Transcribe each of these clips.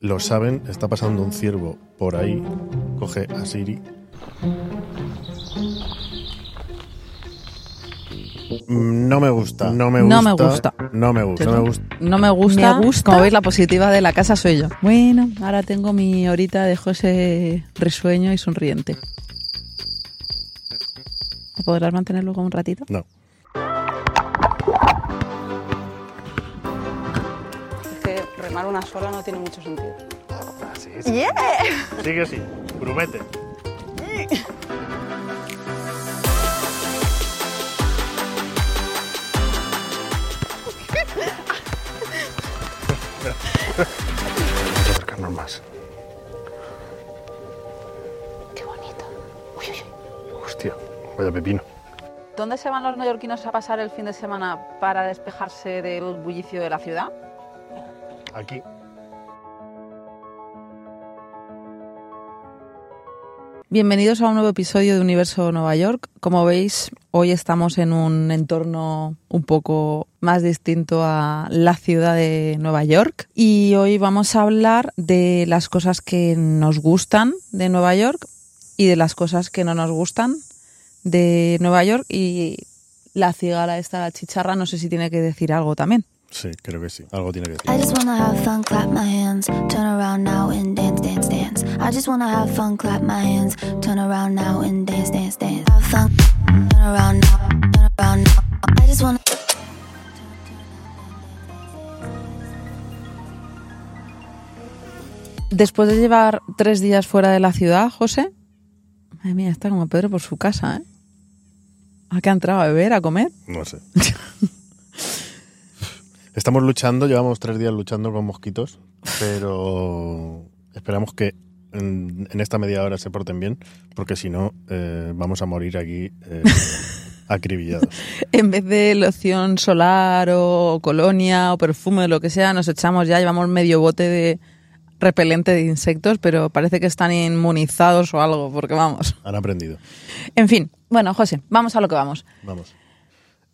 lo saben, está pasando un ciervo por ahí, coge a Siri. No me gusta, no me gusta. No me gusta. No me gusta, no me gusta. No me gusta. Me gusta. Como veis, la positiva de la casa soy yo. Bueno, ahora tengo mi horita de José risueño y sonriente. ¿Me podrás mantener luego un ratito? No. Una sola no tiene mucho sentido. Así, sí. Sigue así, promete. Vamos a acercarnos más. Qué bonito. Uy, uy, uy. Hostia, vaya pepino. ¿Dónde se van los neoyorquinos a pasar el fin de semana para despejarse del bullicio de la ciudad? Aquí. Bienvenidos a un nuevo episodio de Universo Nueva York. Como veis, hoy estamos en un entorno un poco más distinto a la ciudad de Nueva York y hoy vamos a hablar de las cosas que nos gustan de Nueva York y de las cosas que no nos gustan de Nueva York y la cigala esta, la chicharra, no sé si tiene que decir algo también. Sí, creo que sí. Algo tiene que I decir. just wanna have fun, clap my hands, turn around now and dance, dance, dance. I just wanna have fun, clap my hands, turn around now and dance, dance, dance. Have fun, turn around now, turn around now. I just wanna. Después de llevar tres días fuera de la ciudad, José, madre mía, está como Pedro por su casa, ¿eh? ¿A qué ha entrado a beber, a comer? No sé. Estamos luchando, llevamos tres días luchando con mosquitos, pero esperamos que en, en esta media hora se porten bien, porque si no, eh, vamos a morir aquí eh, acribillados. En vez de loción solar o colonia o perfume o lo que sea, nos echamos ya, llevamos medio bote de repelente de insectos, pero parece que están inmunizados o algo, porque vamos. Han aprendido. En fin, bueno, José, vamos a lo que vamos. Vamos.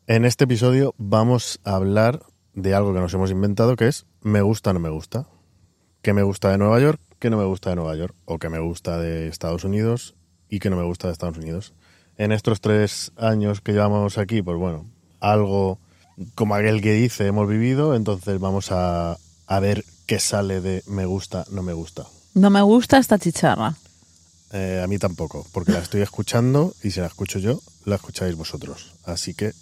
En este episodio vamos a hablar de algo que nos hemos inventado, que es me gusta no me gusta. ¿Qué me gusta de Nueva York? ¿Qué no me gusta de Nueva York? ¿O qué me gusta de Estados Unidos? ¿Y qué no me gusta de Estados Unidos? En estos tres años que llevamos aquí, pues bueno, algo como aquel que dice hemos vivido, entonces vamos a, a ver qué sale de me gusta, no me gusta. No me gusta esta chicharra. Eh, a mí tampoco, porque la estoy escuchando y si la escucho yo, la escucháis vosotros. Así que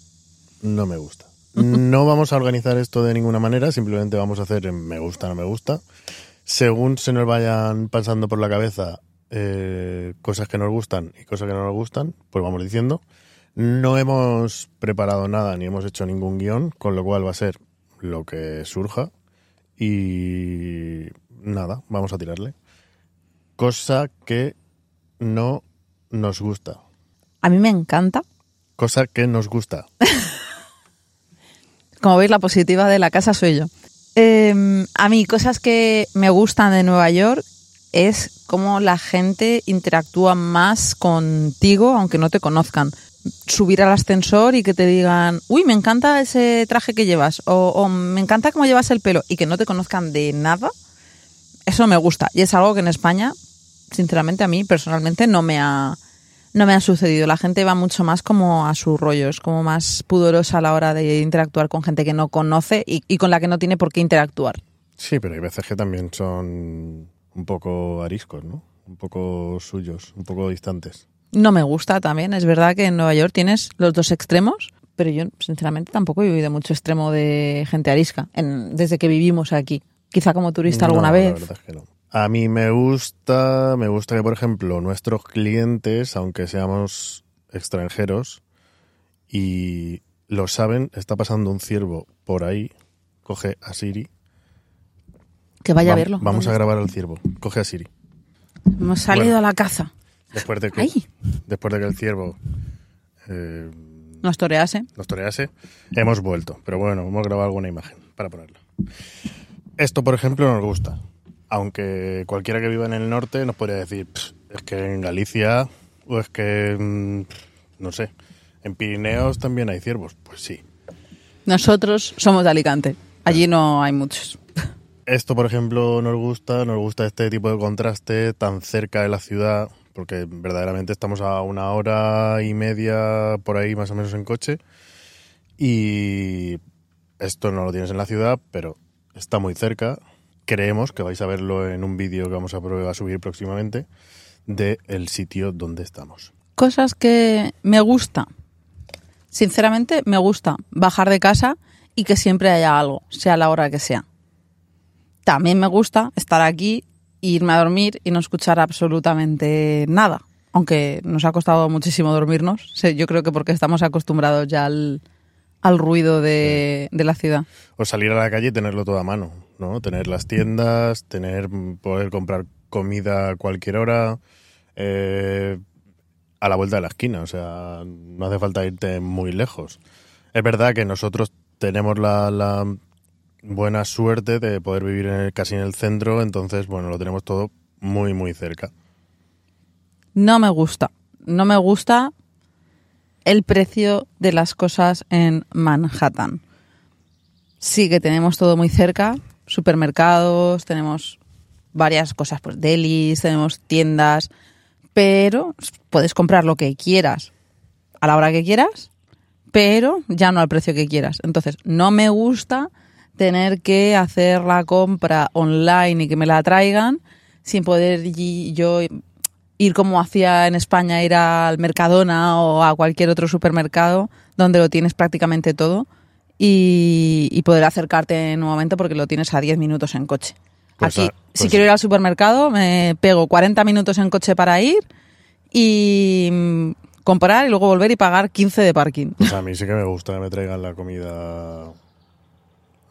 no me gusta. No vamos a organizar esto de ninguna manera, simplemente vamos a hacer en me gusta, no me gusta. Según se nos vayan pasando por la cabeza eh, cosas que nos gustan y cosas que no nos gustan, pues vamos diciendo. No hemos preparado nada ni hemos hecho ningún guion, con lo cual va a ser lo que surja. Y nada, vamos a tirarle. Cosa que no nos gusta. A mí me encanta. Cosa que nos gusta. Como veis, la positiva de la casa soy yo. Eh, a mí, cosas que me gustan de Nueva York es cómo la gente interactúa más contigo, aunque no te conozcan. Subir al ascensor y que te digan, uy, me encanta ese traje que llevas, o, o me encanta cómo llevas el pelo, y que no te conozcan de nada, eso me gusta. Y es algo que en España, sinceramente, a mí personalmente no me ha, no me ha sucedido. La gente va mucho más como a su rollo, es como más pudorosa a la hora de interactuar con gente que no conoce y, y con la que no tiene por qué interactuar. Sí, pero hay veces que también son un poco ariscos, ¿no? Un poco suyos, un poco distantes. No me gusta también, es verdad que en Nueva York tienes los dos extremos, pero yo sinceramente tampoco he vivido mucho extremo de gente arisca en- desde que vivimos aquí. Quizá como turista alguna No, vez. La verdad es que no. A mí me gusta, me gusta que, por ejemplo, nuestros clientes, aunque seamos extranjeros y lo saben, está pasando un ciervo por ahí, coge a Siri. Que vaya a verlo. Vamos a grabar al ciervo, coge a Siri. Hemos salido Bueno. a la caza. Después de que, Ay. después de que el ciervo eh, Nos torease. nos torease, hemos vuelto. Pero bueno, hemos grabado alguna imagen para ponerla. Esto, por ejemplo, nos gusta. Aunque cualquiera que viva en el norte nos podría decir, "Pff, es que en Galicia, o es que, mm, no sé, en Pirineos también hay ciervos. Pues sí. Nosotros somos de Alicante. Allí no hay muchos. esto, por ejemplo, nos gusta, nos gusta este tipo de contraste tan cerca de la ciudad, porque verdaderamente estamos a una hora y media por ahí más o menos en coche. Y esto no lo tienes en la ciudad, pero está muy cerca. Creemos que vais a verlo en un vídeo que vamos a, probar a subir próximamente del el sitio donde estamos. Cosas que me gusta. Sinceramente, me gusta bajar de casa y que siempre haya algo, sea la hora que sea. También me gusta estar aquí, irme a dormir y no escuchar absolutamente nada. Aunque nos ha costado muchísimo dormirnos. Yo creo que porque estamos acostumbrados ya al, al ruido de, de la ciudad. O salir a la calle y tenerlo todo a mano, ¿no? Tener las tiendas, tener poder comprar comida a cualquier hora, eh, a la vuelta de la esquina, o sea, no hace falta irte muy lejos. Es verdad que nosotros tenemos la, la buena suerte de poder vivir en el- casi en el centro, entonces, bueno, lo tenemos todo muy, muy cerca. No me gusta. No me gusta el precio de las cosas en Manhattan. Sí que tenemos todo muy cerca, supermercados, tenemos varias cosas, pues delis, tenemos tiendas, pero puedes comprar lo que quieras a la hora que quieras, pero ya no al precio que quieras. Entonces, no me gusta tener que hacer la compra online y que me la traigan sin poder yo ir como hacía en España, ir al Mercadona o a cualquier otro supermercado donde lo tienes prácticamente todo y, y poder acercarte nuevamente porque lo tienes a 10 minutos en coche. Pues Aquí, a- si pues- quiero ir al supermercado, me pego 40 minutos en coche para ir y mm, comprar y luego volver y pagar 15 de parking. Pues a mí sí que me gusta que me traigan la comida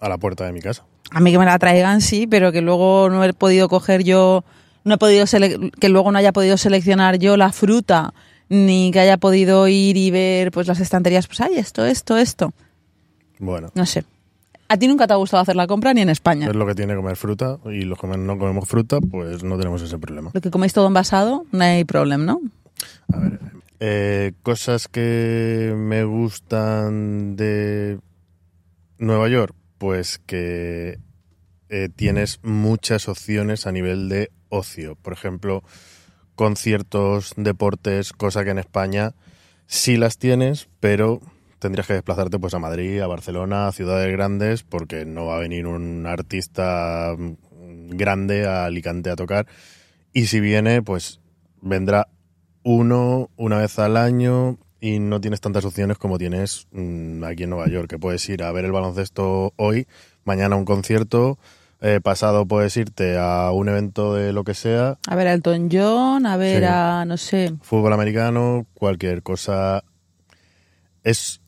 a la puerta de mi casa. A mí que me la traigan, sí, pero que luego no he podido coger yo, no he podido que luego no haya podido seleccionar yo la fruta, ni que haya podido ir y ver pues las estanterías, pues ay, esto, esto, esto. Bueno, No sé. ¿A ti nunca te ha gustado hacer la compra ni en España? es lo que tiene comer fruta y los que no comemos fruta, pues no tenemos ese problema. Lo que coméis todo envasado, no hay problema, ¿no? A ver, eh, cosas que me gustan de Nueva York, pues que eh, tienes muchas opciones a nivel de ocio. Por ejemplo, conciertos, deportes, cosa que en España sí las tienes, pero tendrías que desplazarte pues a Madrid, a Barcelona, a ciudades grandes, porque no va a venir un artista mm, grande a Alicante a tocar. Y si viene, pues vendrá uno una vez al año y no tienes tantas opciones como tienes mm, aquí en Nueva York, que puedes ir a ver el baloncesto hoy, mañana a un concierto, eh, pasado puedes irte a un evento de lo que sea, A ver a Elton John, a ver Sí. a, no sé, fútbol americano, cualquier cosa. Es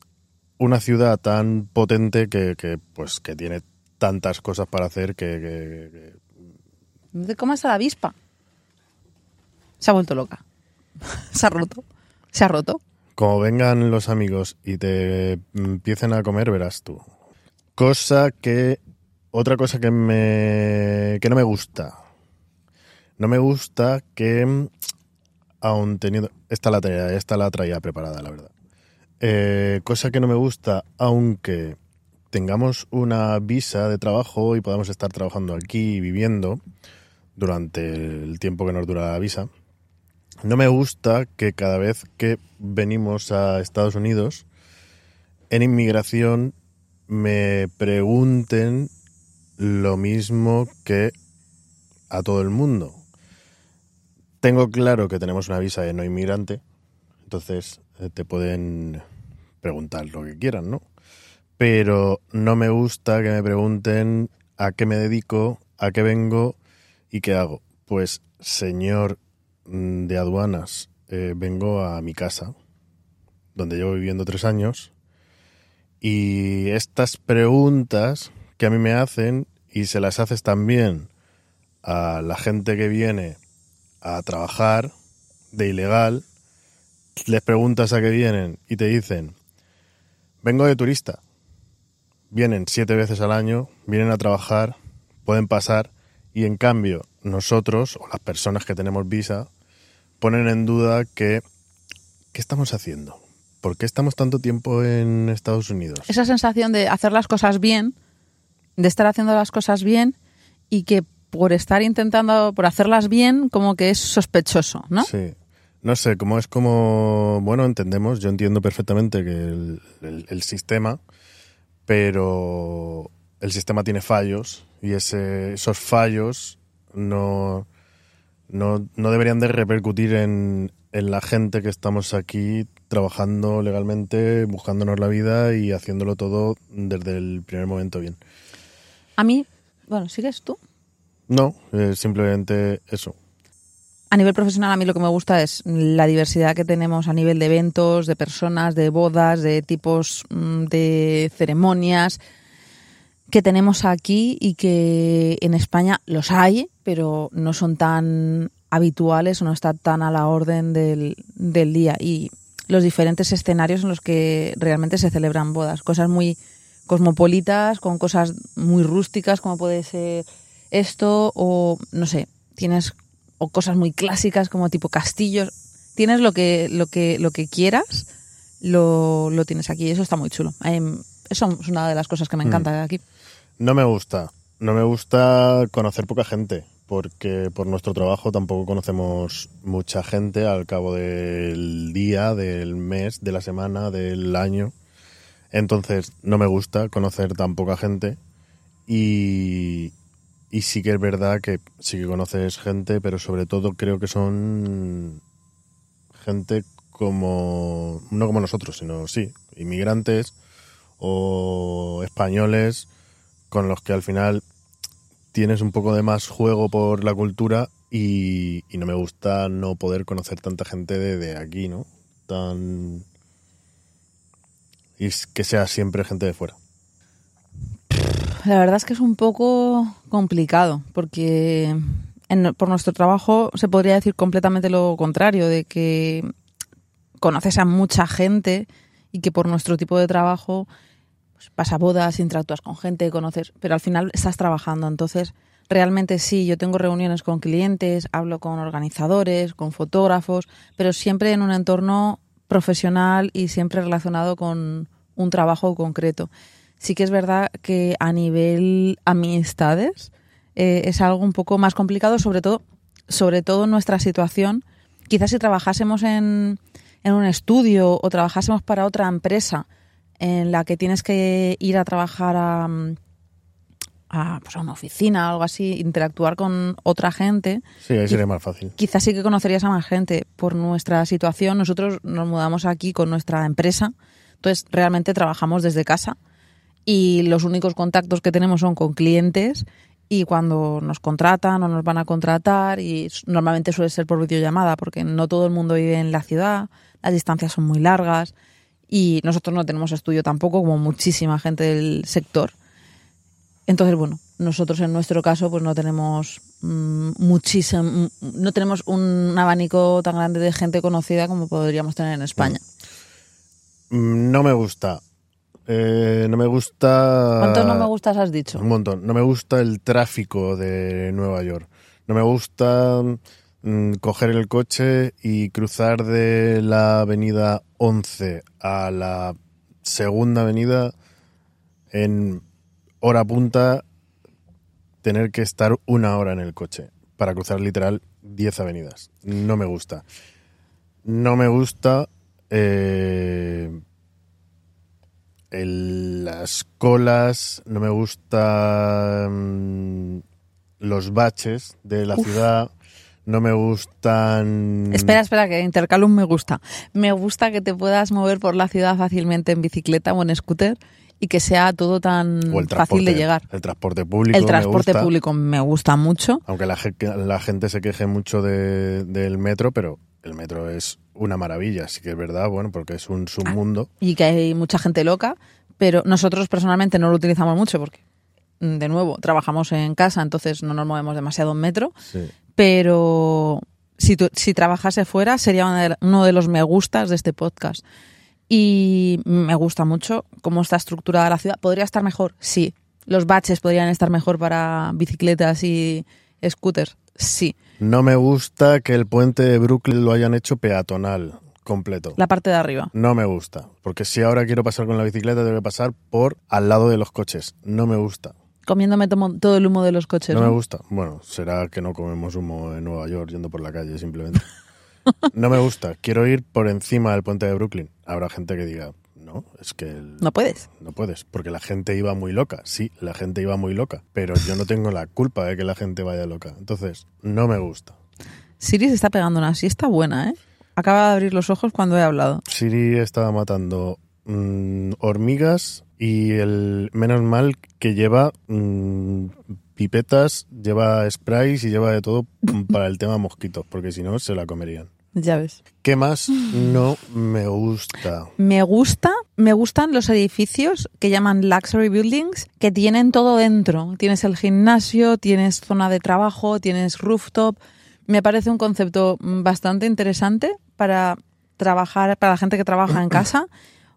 una ciudad tan potente que, que, pues que tiene tantas cosas para hacer que, que- no te comas a la avispa. Se ha vuelto loca. Se ha roto. Se ha roto. como vengan los amigos y te empiecen a comer, verás tú. Cosa que. Otra cosa que me. que no me gusta. No me gusta que. Aun teniendo. Esta la traía, esta la traía preparada, la verdad. Eh, cosa que no me gusta, aunque tengamos una visa de trabajo y podamos estar trabajando aquí y viviendo durante el tiempo que nos dura la visa. No me gusta que cada vez que venimos a Estados Unidos, en inmigración, me pregunten lo mismo que a todo el mundo. Tengo claro que tenemos una visa de no inmigrante, entonces te pueden preguntar lo que quieran, ¿no? Pero no me gusta que me pregunten a qué me dedico, a qué vengo y qué hago. Pues, señor mm, de aduanas, eh, vengo a mi casa, donde llevo viviendo tres años, y estas preguntas que a mí me hacen, y se las haces también a la gente que viene a trabajar de ilegal, les preguntas a qué vienen y te dicen, vengo de turista. Vienen siete veces al año, vienen a trabajar, pueden pasar y en cambio nosotros o las personas que tenemos visa ponen en duda que ¿qué estamos haciendo? ¿Por qué estamos tanto tiempo en Estados Unidos? Esa sensación de hacer las cosas bien, de estar haciendo las cosas bien y que por estar intentando, por hacerlas bien, como que es sospechoso, ¿no? Sí. No sé, como es como, bueno, entendemos, yo entiendo perfectamente que el, el- el sistema, pero el sistema tiene fallos y ese, esos fallos no, no, no deberían de repercutir en, en la gente que estamos aquí trabajando legalmente, buscándonos la vida y haciéndolo todo desde el primer momento bien. A mí, bueno, ¿sigues tú? No, eh, simplemente eso. A nivel profesional, a mí lo que me gusta es la diversidad que tenemos a nivel de eventos, de personas, de bodas, de tipos mm, de ceremonias que tenemos aquí y que en España los hay, pero no son tan habituales o no están tan a la orden del, del día. Y los diferentes escenarios en los que realmente se celebran bodas. Cosas muy cosmopolitas, con cosas muy rústicas, como puede ser esto, o no sé, tienes o cosas muy clásicas como tipo castillos. Tienes lo que, lo que, lo que quieras, lo, lo tienes aquí. Eso está muy chulo. Eso es una de las cosas que me encanta de aquí. No me gusta. No me gusta conocer poca gente, porque por nuestro trabajo tampoco conocemos mucha gente al cabo del día, del mes, de la semana, del año. Entonces, no me gusta conocer tan poca gente. Y, y sí que es verdad que sí que conoces gente, pero sobre todo creo que son gente como, no como nosotros, sino sí, inmigrantes o españoles con los que al final tienes un poco de más juego por la cultura y, y no me gusta no poder conocer tanta gente de, de aquí, ¿no? Tan... Y que sea siempre gente de fuera. La verdad es que es un poco complicado porque en- por nuestro trabajo se podría decir completamente lo contrario, de que conoces a mucha gente y que por nuestro tipo de trabajo pues, vas a bodas, interactúas con gente, conoces, pero al final estás trabajando. Entonces, realmente sí, yo tengo reuniones con clientes, hablo con organizadores, con fotógrafos, pero siempre en un entorno profesional y siempre relacionado con un trabajo concreto. Sí que es verdad que a nivel amistades eh, es algo un poco más complicado, sobre todo, sobre todo en nuestra situación. Quizás si trabajásemos en, en un estudio o trabajásemos para otra empresa en la que tienes que ir a trabajar a, a, pues a una oficina o algo así, interactuar con otra gente, Sí, ahí sería más fácil. quizás sí que conocerías a más gente por nuestra situación. Nosotros nos mudamos aquí con nuestra empresa, entonces realmente trabajamos desde casa y los únicos contactos que tenemos son con clientes y cuando nos contratan o nos van a contratar y normalmente suele ser por videollamada porque no todo el mundo vive en la ciudad, las distancias son muy largas y nosotros no tenemos estudio tampoco como muchísima gente del sector. Entonces, bueno, nosotros en nuestro caso pues no tenemos mm, muchísimo, no tenemos un abanico tan grande de gente conocida como podríamos tener en España. Mm, No me gusta. Eh, no me gusta... ¿Cuántos no me gustas has dicho? Un montón. No me gusta el tráfico de Nueva York. No me gusta mm, coger el coche y cruzar de la avenida 11 a la segunda avenida en hora punta, tener que estar una hora en el coche para cruzar literal 10 avenidas. No me gusta. No me gusta eh, el- las colas, no me gustan los baches de la ciudad, no me gustan... Espera, espera, que Intercalum me gusta. Me gusta que te puedas mover por la ciudad fácilmente en bicicleta o en scooter y que sea todo tan fácil de llegar. El transporte público. El me transporte gusta, público me gusta mucho. Aunque la, la gente se queje mucho de- del metro, pero el metro es una maravilla, sí que es verdad, bueno, porque es un submundo. y que hay mucha gente loca, pero nosotros personalmente no lo utilizamos mucho porque, mm, de nuevo, trabajamos en casa, entonces no nos movemos demasiado en metro, Sí. pero si, tu- si trabajase fuera sería de uno de los me gustas de este podcast. Y me gusta mucho cómo está estructurada la ciudad. ¿Podría estar mejor? Sí. ¿Los baches podrían estar mejor para bicicletas y scooters? Sí. No me gusta que el puente de Brooklyn lo hayan hecho peatonal completo. La parte de arriba. No me gusta, porque si ahora quiero pasar con la bicicleta tengo que pasar por al lado de los coches. No me gusta. comiéndome todo el humo de los coches. No me ¿no? gusta. Bueno, será que no comemos humo en Nueva York yendo por la calle, simplemente. No me gusta. Quiero ir por encima del puente de Brooklyn. Habrá gente que diga, no, es que el- No puedes. no puedes, porque la gente iba muy loca. Sí, la gente iba muy loca, pero yo no tengo la culpa de que la gente vaya loca. Entonces, no me gusta. Siri se está pegando una siesta buena, ¿eh? Acaba de abrir los ojos cuando he hablado. Siri estaba matando mm, hormigas y el menos mal que lleva mm, pipetas, lleva sprays y lleva de todo para el tema mosquitos, porque si no se la comerían. Ya ves. ¿Qué más no me gusta? Me gusta, me gustan los edificios que llaman luxury buildings, que tienen todo dentro. Tienes el gimnasio, tienes zona de trabajo, tienes rooftop. Me parece un concepto bastante interesante para trabajar, para la gente que trabaja en casa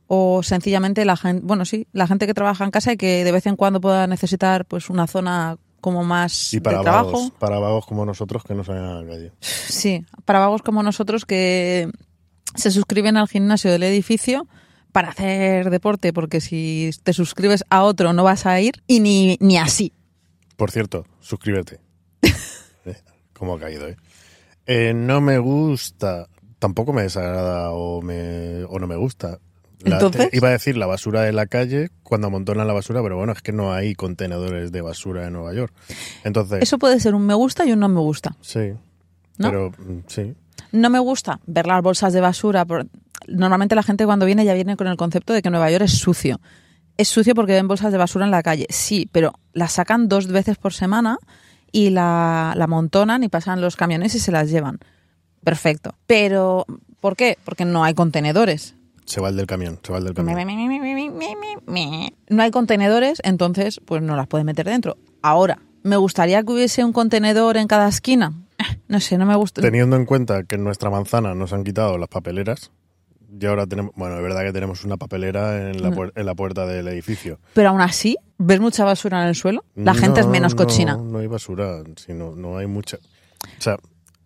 o sencillamente la gente, bueno, sí, la gente que trabaja en casa y que de vez en cuando pueda necesitar pues una zona como más Y para de trabajo. vagos, para vagos como nosotros que no salen a la calle. Sí, para vagos como nosotros que se suscriben al gimnasio del edificio para hacer deporte, porque si te suscribes a otro no vas a ir y ni, ni así. Por cierto, suscríbete. Eh, ¿Cómo ha caído, eh? Eh, No me gusta, tampoco me desagrada o, me, o no me gusta. La- Entonces. te- iba a decir la basura de la calle cuando amontonan la basura, pero bueno, es que no hay contenedores de basura en Nueva York. Entonces, Eso puede ser un me gusta y un no me gusta. sí. ¿No? Pero mm, sí, No me gusta ver las bolsas de basura. por- Normalmente la gente cuando viene ya viene con el concepto de que Nueva York es sucio. Es sucio porque ven bolsas de basura en la calle. Sí, pero las sacan dos veces por semana y la, la amontonan y pasan los camiones y se las llevan. Perfecto. Pero, ¿por qué? Porque no hay contenedores. Se va el del camión, se va el del camión. No hay contenedores, entonces pues no las puede meter dentro. Ahora, ¿me gustaría que hubiese un contenedor en cada esquina? No sé, no me gusta. Teniendo en cuenta que en nuestra manzana nos han quitado las papeleras, y ahora tenemos, bueno, es verdad que tenemos una papelera en la, puer- en la puerta del edificio. Pero aún así, ¿ves mucha basura en el suelo? La gente es No, menos cochina. No, no hay basura, sino, no hay mucha. O sea,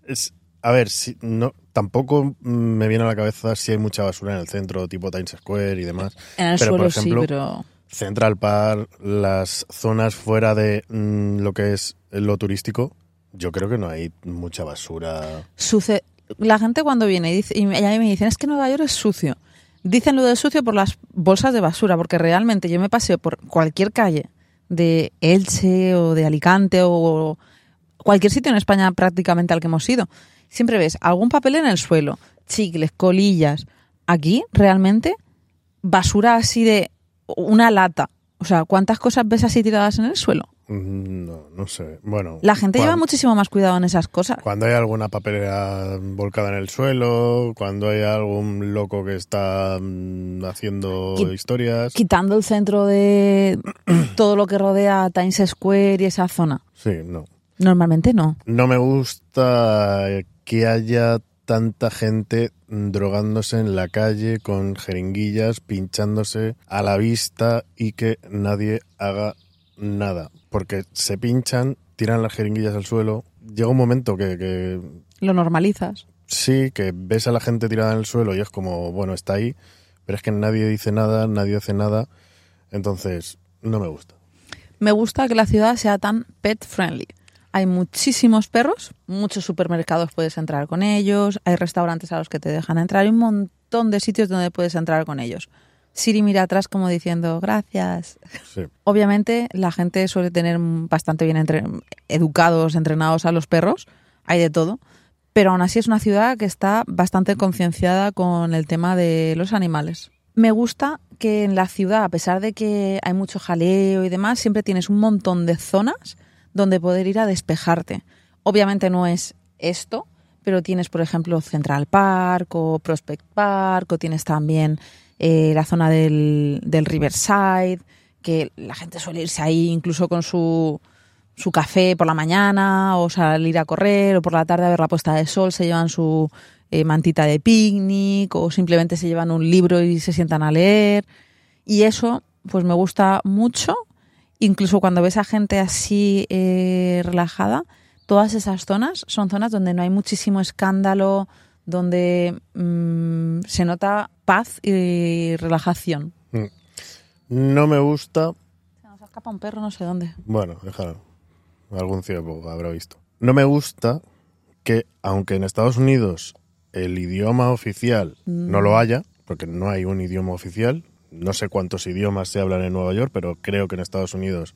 es, a ver, si, no, tampoco mm, me viene a la cabeza si hay mucha basura en el centro, tipo Times Square y demás. En el pero, suelo por ejemplo, sí, pero... Central Park, las zonas fuera de mm, lo que es lo turístico, yo creo que no hay mucha basura. Suce- La gente cuando viene y, dice, y me- y a mí me dicen, es que Nueva York es sucio. Dicen lo de sucio por las bolsas de basura, porque realmente yo me paseo por cualquier calle de Elche o de Alicante o cualquier sitio en España prácticamente al que hemos ido. Siempre ves algún papel en el suelo, chicles, colillas. Aquí realmente basura así de una lata. O sea, ¿cuántas cosas ves así tiradas en el suelo? Mm, No, no sé. Bueno. La gente lleva muchísimo más cuidado en esas cosas. Cuando hay alguna papelera volcada en el suelo, cuando hay algún loco que está mm, haciendo Qui- historias. quitando el centro de todo lo que rodea Times Square y esa zona. Sí, no. Normalmente no. No me gusta que haya tanta gente drogándose en la calle con jeringuillas, pinchándose a la vista y que nadie haga nada. Porque se pinchan, tiran las jeringuillas al suelo. Llega un momento que, que Lo normalizas. sí, que ves a la gente tirada en el suelo y es como, bueno, está ahí, pero es que nadie dice nada, nadie hace nada. Entonces, no me gusta. Me gusta que la ciudad sea tan pet friendly. Hay muchísimos perros, muchos supermercados puedes entrar con ellos, hay restaurantes a los que te dejan entrar, hay un montón de sitios donde puedes entrar con ellos. Siri mira atrás como diciendo gracias. Sí. Obviamente la gente suele tener bastante bien entre- educados, entrenados a los perros, hay de todo, pero aún así es una ciudad que está bastante concienciada con el tema de los animales. Me gusta que en la ciudad, a pesar de que hay mucho jaleo y demás, siempre tienes un montón de zonas donde poder ir a despejarte. Obviamente no es esto, pero tienes, por ejemplo, Central Park o Prospect Park, o tienes también eh, la zona del, del Riverside, que la gente suele irse ahí incluso con su, su café por la mañana, o salir a correr, o por la tarde a ver la puesta de sol, se llevan su eh, mantita de picnic, o simplemente se llevan un libro y se sientan a leer. Y eso, pues me gusta mucho, incluso cuando ves a gente así eh, relajada, todas esas zonas son zonas donde no hay muchísimo escándalo, donde mm, se nota paz y relajación. No me gusta escapa un perro no sé dónde. Bueno, déjalo. Algún ciego habrá visto. No me gusta que, aunque en Estados Unidos el idioma oficial no lo haya, porque no hay un idioma oficial, no sé cuántos idiomas se hablan en Nueva York, pero creo que en Estados Unidos,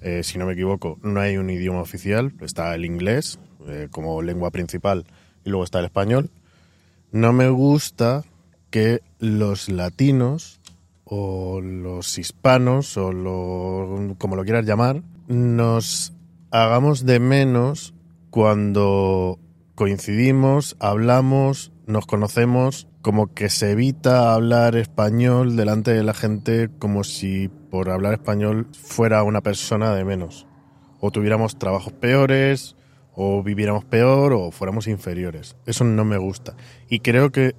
eh, si no me equivoco, no hay un idioma oficial. Está el inglés eh, como lengua principal y luego está el español. No me gusta que los latinos o los hispanos o lo, como lo quieras llamar, nos hagamos de menos cuando coincidimos, hablamos, nos conocemos, como que se evita hablar español delante de la gente como si por hablar español fuera una persona de menos. O tuviéramos trabajos peores, o viviéramos peor, o fuéramos inferiores. Eso no me gusta. Y creo que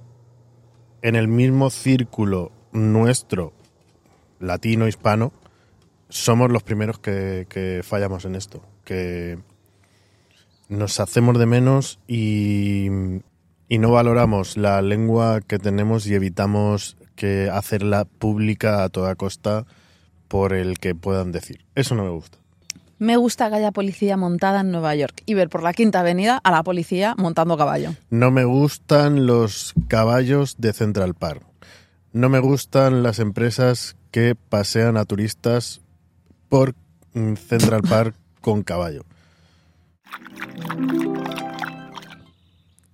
en el mismo círculo nuestro, latino, hispano, somos los primeros que, que fallamos en esto. Que nos hacemos de menos y, y no valoramos la lengua que tenemos y evitamos que hacerla pública a toda costa por el que puedan decir. Eso no me gusta. Me gusta que haya policía montada en Nueva York y ver por la Quinta Avenida a la policía montando caballo. No me gustan los caballos de Central Park. No me gustan las empresas que pasean a turistas por mm, Central Park con caballo.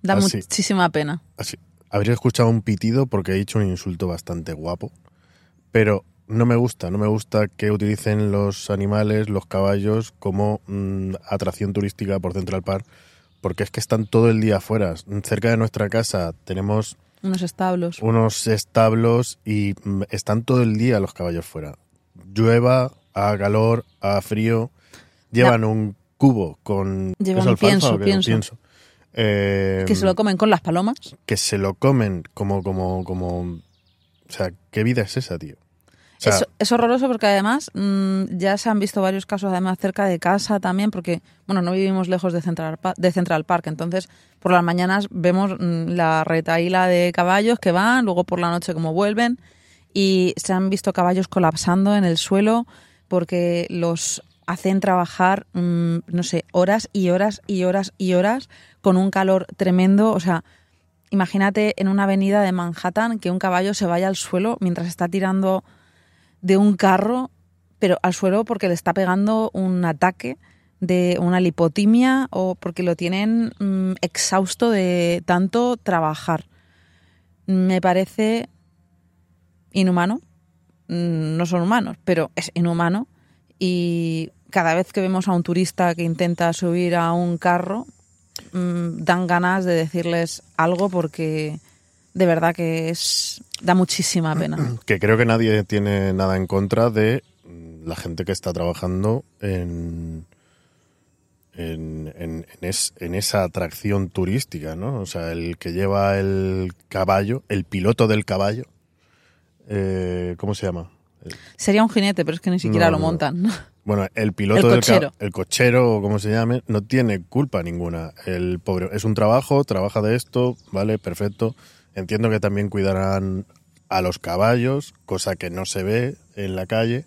Da Así. muchísima pena. Así, habría escuchado un pitido porque he dicho un insulto bastante guapo, pero no me gusta, no me gusta que utilicen los animales, los caballos, como mm, atracción turística por Central Park, porque es que están todo el día afuera. Cerca de nuestra casa tenemos Unos establos. unos establos y mm, están todo el día los caballos fuera. Llueva, haga calor, haga frío, llevan un cubo con Llevan ¿es alfalfa pienso, pienso. Eh, Que se lo comen con las palomas. que se lo comen como, como, como. O sea, ¿qué vida es esa, tío? O sea, es, es horroroso porque además mm, ya se han visto varios casos además cerca de casa también porque, bueno, no vivimos lejos de Central, de Central Park, entonces por las mañanas vemos mm, la retaíla de caballos que van, luego por la noche como vuelven y se han visto caballos colapsando en el suelo porque los hacen trabajar, mm, no sé, horas y horas y horas y horas con un calor tremendo, o sea, imagínate en una avenida de Manhattan que un caballo se vaya al suelo mientras está tirando de un carro, pero al suelo porque le está pegando un ataque de una lipotimia o porque lo tienen mm, exhausto de tanto trabajar. Me parece inhumano. Mm, No son humanos, pero es inhumano. Y cada vez que vemos a un turista que intenta subir a un carro, mm, dan ganas de decirles algo porque de verdad que es da muchísima pena. que creo que nadie tiene nada en contra de la gente que está trabajando en. En, en- en es- en esa atracción turística, ¿no? O sea, el que lleva el caballo, el piloto del caballo, eh, ¿cómo se llama? Sería un jinete, pero es que ni siquiera No, lo montan. Bueno, el piloto El del cochero. el cochero o como se llame, no tiene culpa ninguna. El pobre es un trabajo, trabaja de esto, vale, perfecto. Entiendo que también cuidarán a los caballos, cosa que no se ve en la calle,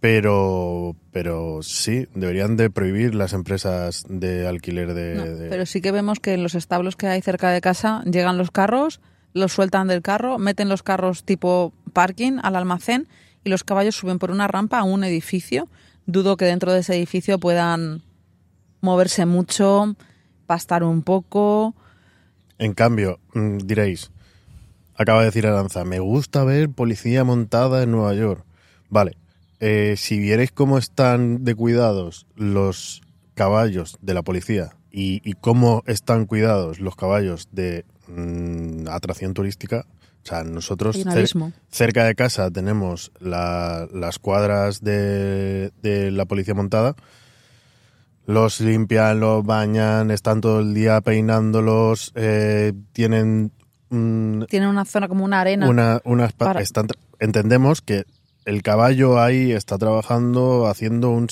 pero pero sí deberían de prohibir las empresas de alquiler de, No, de- pero sí que vemos que en los establos que hay cerca de casa llegan los carros, los sueltan del carro, meten los carros tipo parking al almacén y los caballos suben por una rampa a un edificio. Dudo que dentro de ese edificio puedan moverse mucho, pastar un poco. En cambio, mm, diréis, acaba de decir Aranza, me gusta ver policía montada en Nueva York. Vale, eh, si vierais cómo están de cuidados los caballos de la policía y, cómo están cuidados los caballos de mm, atracción turística, o sea, nosotros cer- cerca de casa tenemos la- las cuadras de, de la policía montada. Los limpian, los bañan, están todo el día peinándolos, eh, tienen mm, Tienen una zona como una arena. una, una espa- Para- están entendemos que el caballo ahí está trabajando, haciendo un...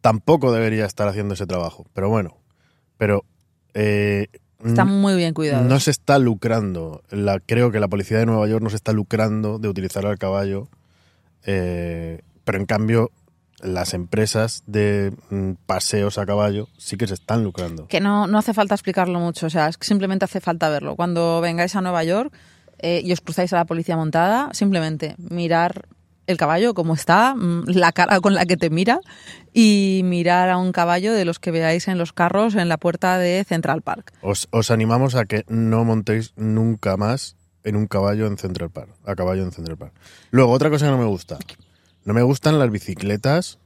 Tampoco debería estar haciendo ese trabajo, pero bueno, pero eh, Están n- muy bien cuidados. no se está lucrando. La, creo que la policía de Nueva York no se está lucrando de utilizar al caballo eh, Pero en cambio, las empresas de mm, paseos a caballo sí que se están lucrando. Que no, no hace falta explicarlo mucho, o sea, es que simplemente hace falta verlo. Cuando vengáis a Nueva York eh, y os cruzáis a la policía montada, simplemente mirar el caballo cómo está, mm, la cara con la que te mira y mirar a un caballo de los que veáis en los carros en la puerta de Central Park. Os, os animamos a que no montéis nunca más en un caballo en Central Park, a caballo en Central Park. Luego, otra cosa que no me gusta. No me gustan las bicicletas,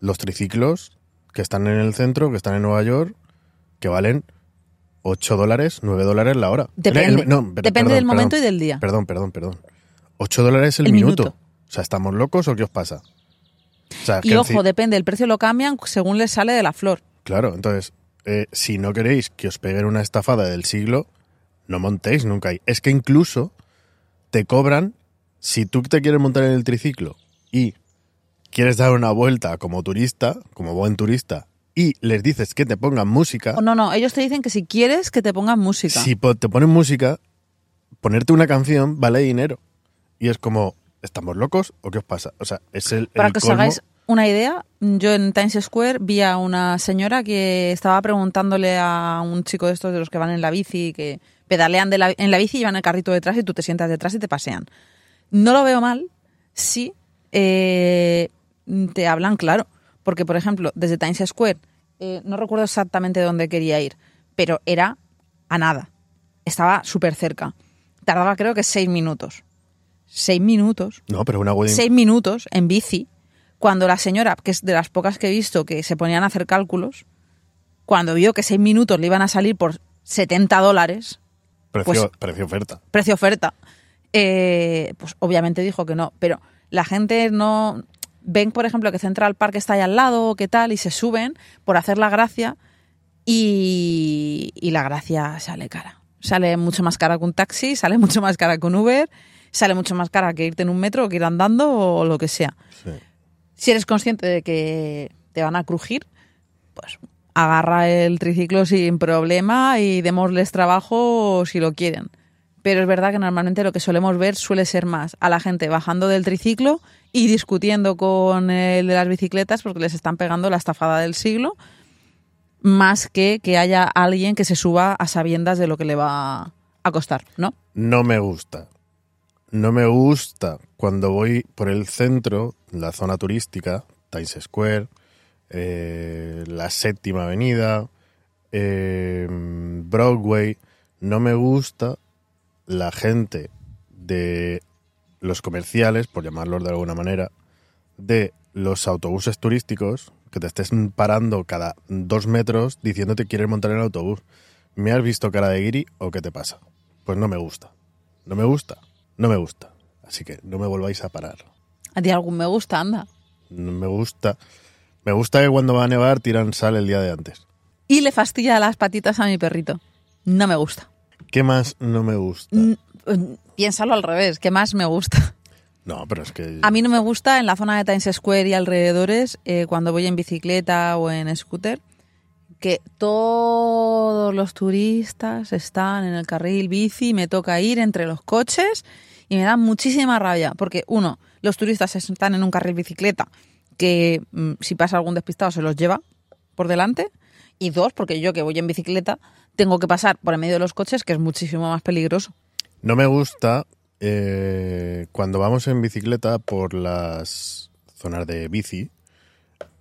los triciclos que están en el centro, que están en Nueva York, que valen 8 dólares, 9 dólares la hora. Depende, El- no, depende perdón, del momento perdón. y del día. Perdón, perdón, perdón. 8 dólares el, El minuto. minuto. O sea, ¿estamos locos o qué os pasa? O sea, es Y ojo, depende, el precio lo cambian según les sale de la flor. Claro, entonces, eh, si no queréis que os peguen una estafada del siglo, no montéis nunca ahí. Es que incluso te cobran, si tú te quieres montar en el triciclo y quieres dar una vuelta como turista, como buen turista, y les dices que te pongan música, no, no, ellos te dicen que si quieres que te pongan música. si te ponen música, ponerte una canción vale dinero. Y es como, ¿estamos locos o qué os pasa? O sea, es el... Para el que os hagáis una idea, yo en Times Square vi a una señora que estaba preguntándole a un chico de estos de los que van en la bici, que pedalean de la- en la bici y van el carrito detrás y tú te sientas detrás y te pasean. No lo veo mal si eh, te hablan claro. Porque, por ejemplo, desde Times Square, eh, no recuerdo exactamente dónde quería ir, pero era a nada. Estaba súper cerca. Tardaba creo que seis minutos. Seis minutos No, pero una wedding... seis minutos en bici, cuando la señora, que es de las pocas que he visto que se ponían a hacer cálculos, cuando vio que seis minutos le iban a salir por 70 dólares, precio, pues- precio oferta. precio oferta, eh, pues obviamente dijo que no. Pero la gente no. Ven, por ejemplo, que Central Park está ahí al lado, qué tal, y se suben por hacer la gracia, y, y la gracia sale cara. Sale mucho más cara que un taxi, sale mucho más cara que un Uber, sale mucho más cara que irte en un metro o que ir andando o lo que sea. Sí. Si eres consciente de que te van a crujir, pues agarra el triciclo sin problema y démosles trabajo si lo quieren. Pero es verdad que normalmente lo que solemos ver suele ser más a la gente bajando del triciclo y discutiendo con el de las bicicletas porque les están pegando la estafada del siglo, más que que haya alguien que se suba a sabiendas de lo que le va a costar, ¿no? No me gusta. No me gusta cuando voy por el centro, la zona turística, Times Square, eh, la séptima avenida, eh, Broadway. No me gusta la gente de los comerciales, por llamarlos de alguna manera, de los autobuses turísticos que te estés parando cada dos metros diciéndote quieres montar en el autobús. ¿Me has visto cara de guiri o qué te pasa? Pues no me gusta. No me gusta. No me gusta. Así que no me volváis a parar. A ti algún me gusta, anda. No me gusta. Me gusta que cuando va a nevar tiran sal el día de antes. Y le fastidia las patitas a mi perrito. No me gusta. ¿Qué más no me gusta? Piénsalo al revés, ¿qué más me gusta? No, pero es que... A mí no me gusta en la zona de Times Square y alrededores, eh, cuando voy en bicicleta o en scooter, que todos los turistas están en el carril bici y me toca ir entre los coches y me da muchísima rabia, porque uno, los turistas están en un carril bicicleta que mm, si pasa algún despistado se los lleva por delante, y dos, porque yo que voy en bicicleta tengo que pasar por el medio de los coches, que es muchísimo más peligroso. No me gusta eh, cuando vamos en bicicleta por las zonas de bici.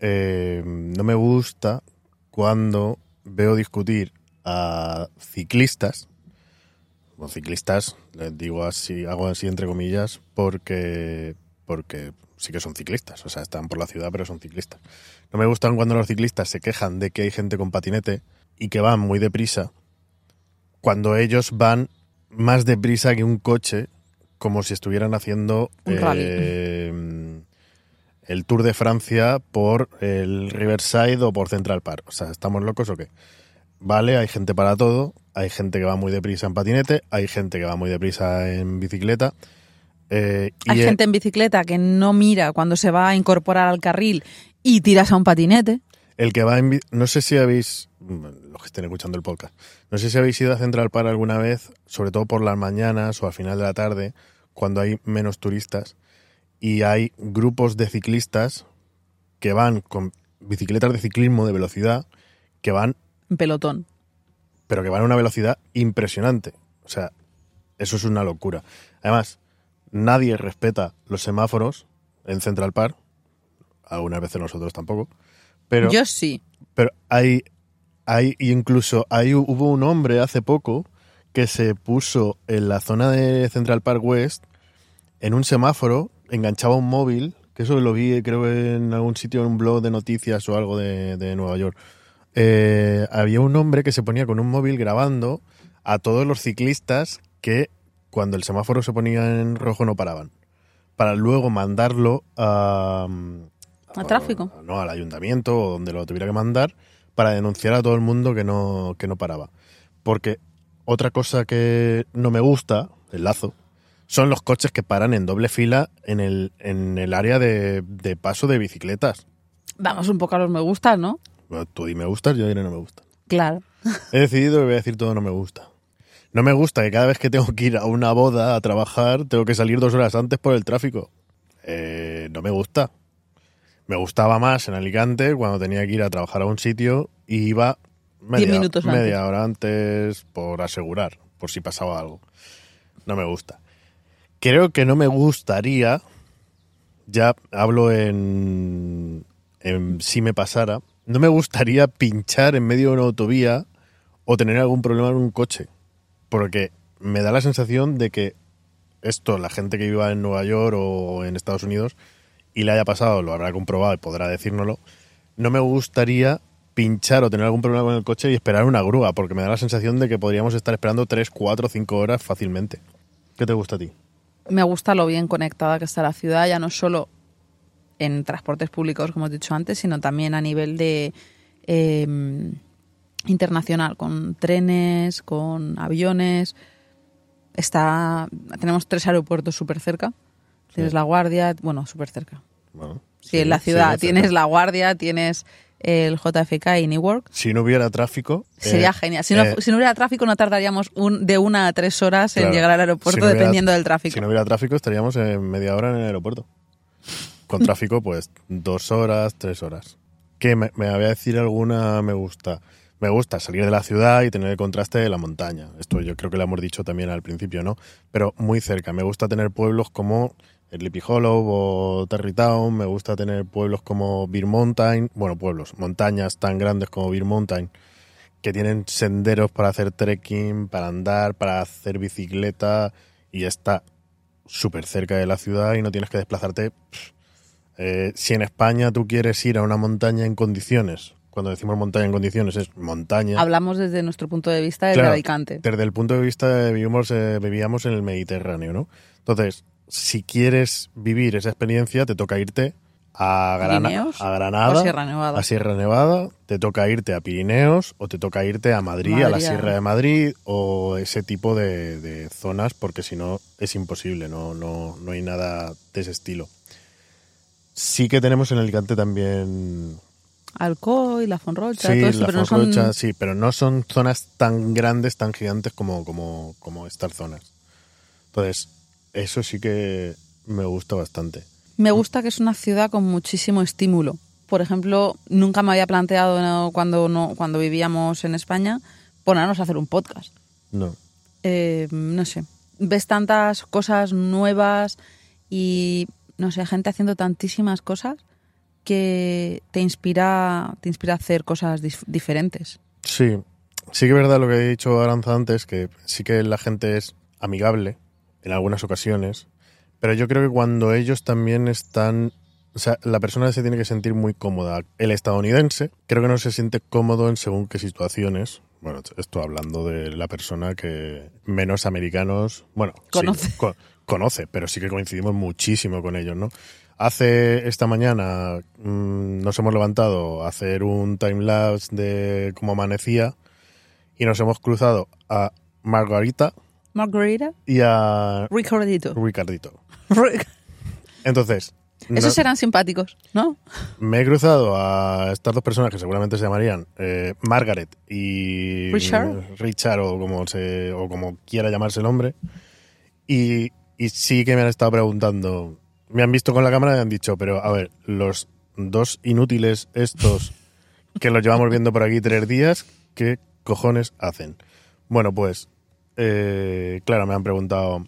eh, no me gusta cuando veo discutir a ciclistas. O ciclistas, les digo así, hago así entre comillas, porque, porque sí que son ciclistas. O sea, están por la ciudad, pero son ciclistas. No me gustan cuando los ciclistas se quejan de que hay gente con patinete y que van muy deprisa, cuando ellos van más deprisa que un coche, como si estuvieran haciendo eh, el Tour de Francia por el Riverside o por Central Park. O sea, ¿estamos locos o qué? Vale, hay gente para todo. Hay gente que va muy deprisa en patinete, hay gente que va muy deprisa en bicicleta. eh, y Hay eh, gente en bicicleta que no mira cuando se va a incorporar al carril y tiras a un patinete. El que va en... No sé si habéis... Los que estén escuchando el podcast. No sé si habéis ido a Central Park alguna vez, sobre todo por las mañanas o al final de la tarde, cuando hay menos turistas, y hay grupos de ciclistas que van con bicicletas de ciclismo de velocidad que van, En pelotón. pero que van a una velocidad impresionante. O sea, eso es una locura. Además, nadie respeta los semáforos en Central Park. Algunas veces nosotros tampoco. Pero, Yo sí. pero hay, hay incluso hay, hubo un hombre hace poco que se puso en la zona de Central Park West en un semáforo, enganchaba un móvil, que eso lo vi creo en algún sitio, en un blog de noticias o algo de, de Nueva York. Eh, había un hombre que se ponía con un móvil grabando a todos los ciclistas que cuando el semáforo se ponía en rojo no paraban. Para luego mandarlo a... ¿A tráfico? No, al ayuntamiento o donde lo tuviera que mandar para denunciar a todo el mundo que no, que no paraba. Porque otra cosa que no me gusta, el lazo, son los coches que paran en doble fila en el, en el área de, de paso de bicicletas. Vamos un poco a los me gustas, ¿no? Bueno, tú di me gustas, yo diré no me gusta. Claro. He decidido que voy a decir todo no me gusta. No me gusta que cada vez que tengo que ir a una boda a trabajar tengo que salir dos horas antes por el tráfico. Eh, no me gusta. Me gustaba más en Alicante cuando tenía que ir a trabajar a un sitio y iba media, Diez minutos antes. media hora antes por asegurar, por si pasaba algo. No me gusta. Creo que no me gustaría, ya hablo en, en si me pasara, no me gustaría pinchar en medio de una autovía o tener algún problema en un coche. Porque me da la sensación de que esto, la gente que viva en Nueva York o en Estados Unidos y le haya pasado, lo habrá comprobado y podrá decírnoslo, no me gustaría pinchar o tener algún problema con el coche y esperar una grúa, porque me da la sensación de que podríamos estar esperando 3, 4, 5 horas fácilmente. ¿Qué te gusta a ti? Me gusta lo bien conectada que está la ciudad, ya no solo en transportes públicos, como he dicho antes, sino también a nivel de eh, internacional, con trenes, con aviones. Está, tenemos tres aeropuertos súper cerca. Tienes Sí. La Guardia, bueno, súper cerca. Bueno, Sí, en la sí, ciudad tienes La Guardia, tienes el JFK y Newark. Si no hubiera tráfico... Sería eh, genial. Si no, eh, si no hubiera tráfico, no tardaríamos un, de una a tres horas en llegar al aeropuerto, Si no hubiera- dependiendo del tráfico. Si no hubiera tráfico, estaríamos en media hora en el aeropuerto. Con tráfico, pues dos horas, tres horas. Que me, me voy a decir alguna me gusta. Me gusta salir de la ciudad y tener el contraste de la montaña. Esto yo creo que lo hemos dicho también al principio, ¿no? Pero muy cerca. Me gusta tener pueblos como Sleepy Hollow o Terrytown. Me gusta tener pueblos como Beer Mountain. Bueno, pueblos, montañas tan grandes como Beer Mountain que tienen senderos para hacer trekking, para andar, para hacer bicicleta y está súper cerca de la ciudad y no tienes que desplazarte. Eh, si en España tú quieres ir a una montaña en condiciones, cuando decimos montaña en condiciones es montaña. Hablamos desde nuestro punto de vista desde Claro, Alicante. Desde el punto de vista de vivimos, eh, vivíamos en el Mediterráneo, ¿no? Entonces, si quieres vivir esa experiencia, te toca irte a, Grana- Pirineos a Granada, o Sierra Nevada. a Sierra Nevada, te toca irte a Pirineos o te toca irte a Madrid, a la Sierra de Madrid o ese tipo de, de zonas, porque si no es imposible, no, no, no hay nada de ese estilo. Sí que tenemos en Alicante también Alcoy, La Fonrocha, Sí, todo esto, la pero no son... Fonrocha, sí, pero no son zonas tan grandes, tan gigantes como, como, como estas zonas. Entonces, eso sí que me gusta bastante. Me gusta que es una ciudad con muchísimo estímulo. Por ejemplo, nunca me había planteado ¿no? cuando, no, cuando vivíamos en España ponernos a hacer un podcast. No. Eh, no sé, ves tantas cosas nuevas y, no sé, gente haciendo tantísimas cosas que te inspira, te inspira a hacer cosas dif- diferentes. Sí, sí que es verdad lo que he dicho Aranza antes, que sí que la gente es amigable en algunas ocasiones, pero yo creo que cuando ellos también están... O sea, la persona se tiene que sentir muy cómoda. El estadounidense creo que no se siente cómodo en según qué situaciones. Bueno, esto hablando de la persona que menos americanos, bueno, sí, co- conoce, pero sí que coincidimos muchísimo con ellos, ¿no? Hace esta mañana mm, nos hemos levantado a hacer un timelapse de cómo amanecía y nos hemos cruzado a Margarita Margarita, y a Ricardito. Ricardito. Entonces, Esos no- serán simpáticos, ¿no? me he cruzado a estas dos personas que seguramente se llamarían eh, Margaret y Richard. Richard o como se o como quiera llamarse el hombre y, y sí que me han estado preguntando me han visto con la cámara y han dicho, pero a ver, los dos inútiles estos que los llevamos viendo por aquí tres días, ¿qué cojones hacen? Bueno, pues, eh, claro, me han preguntado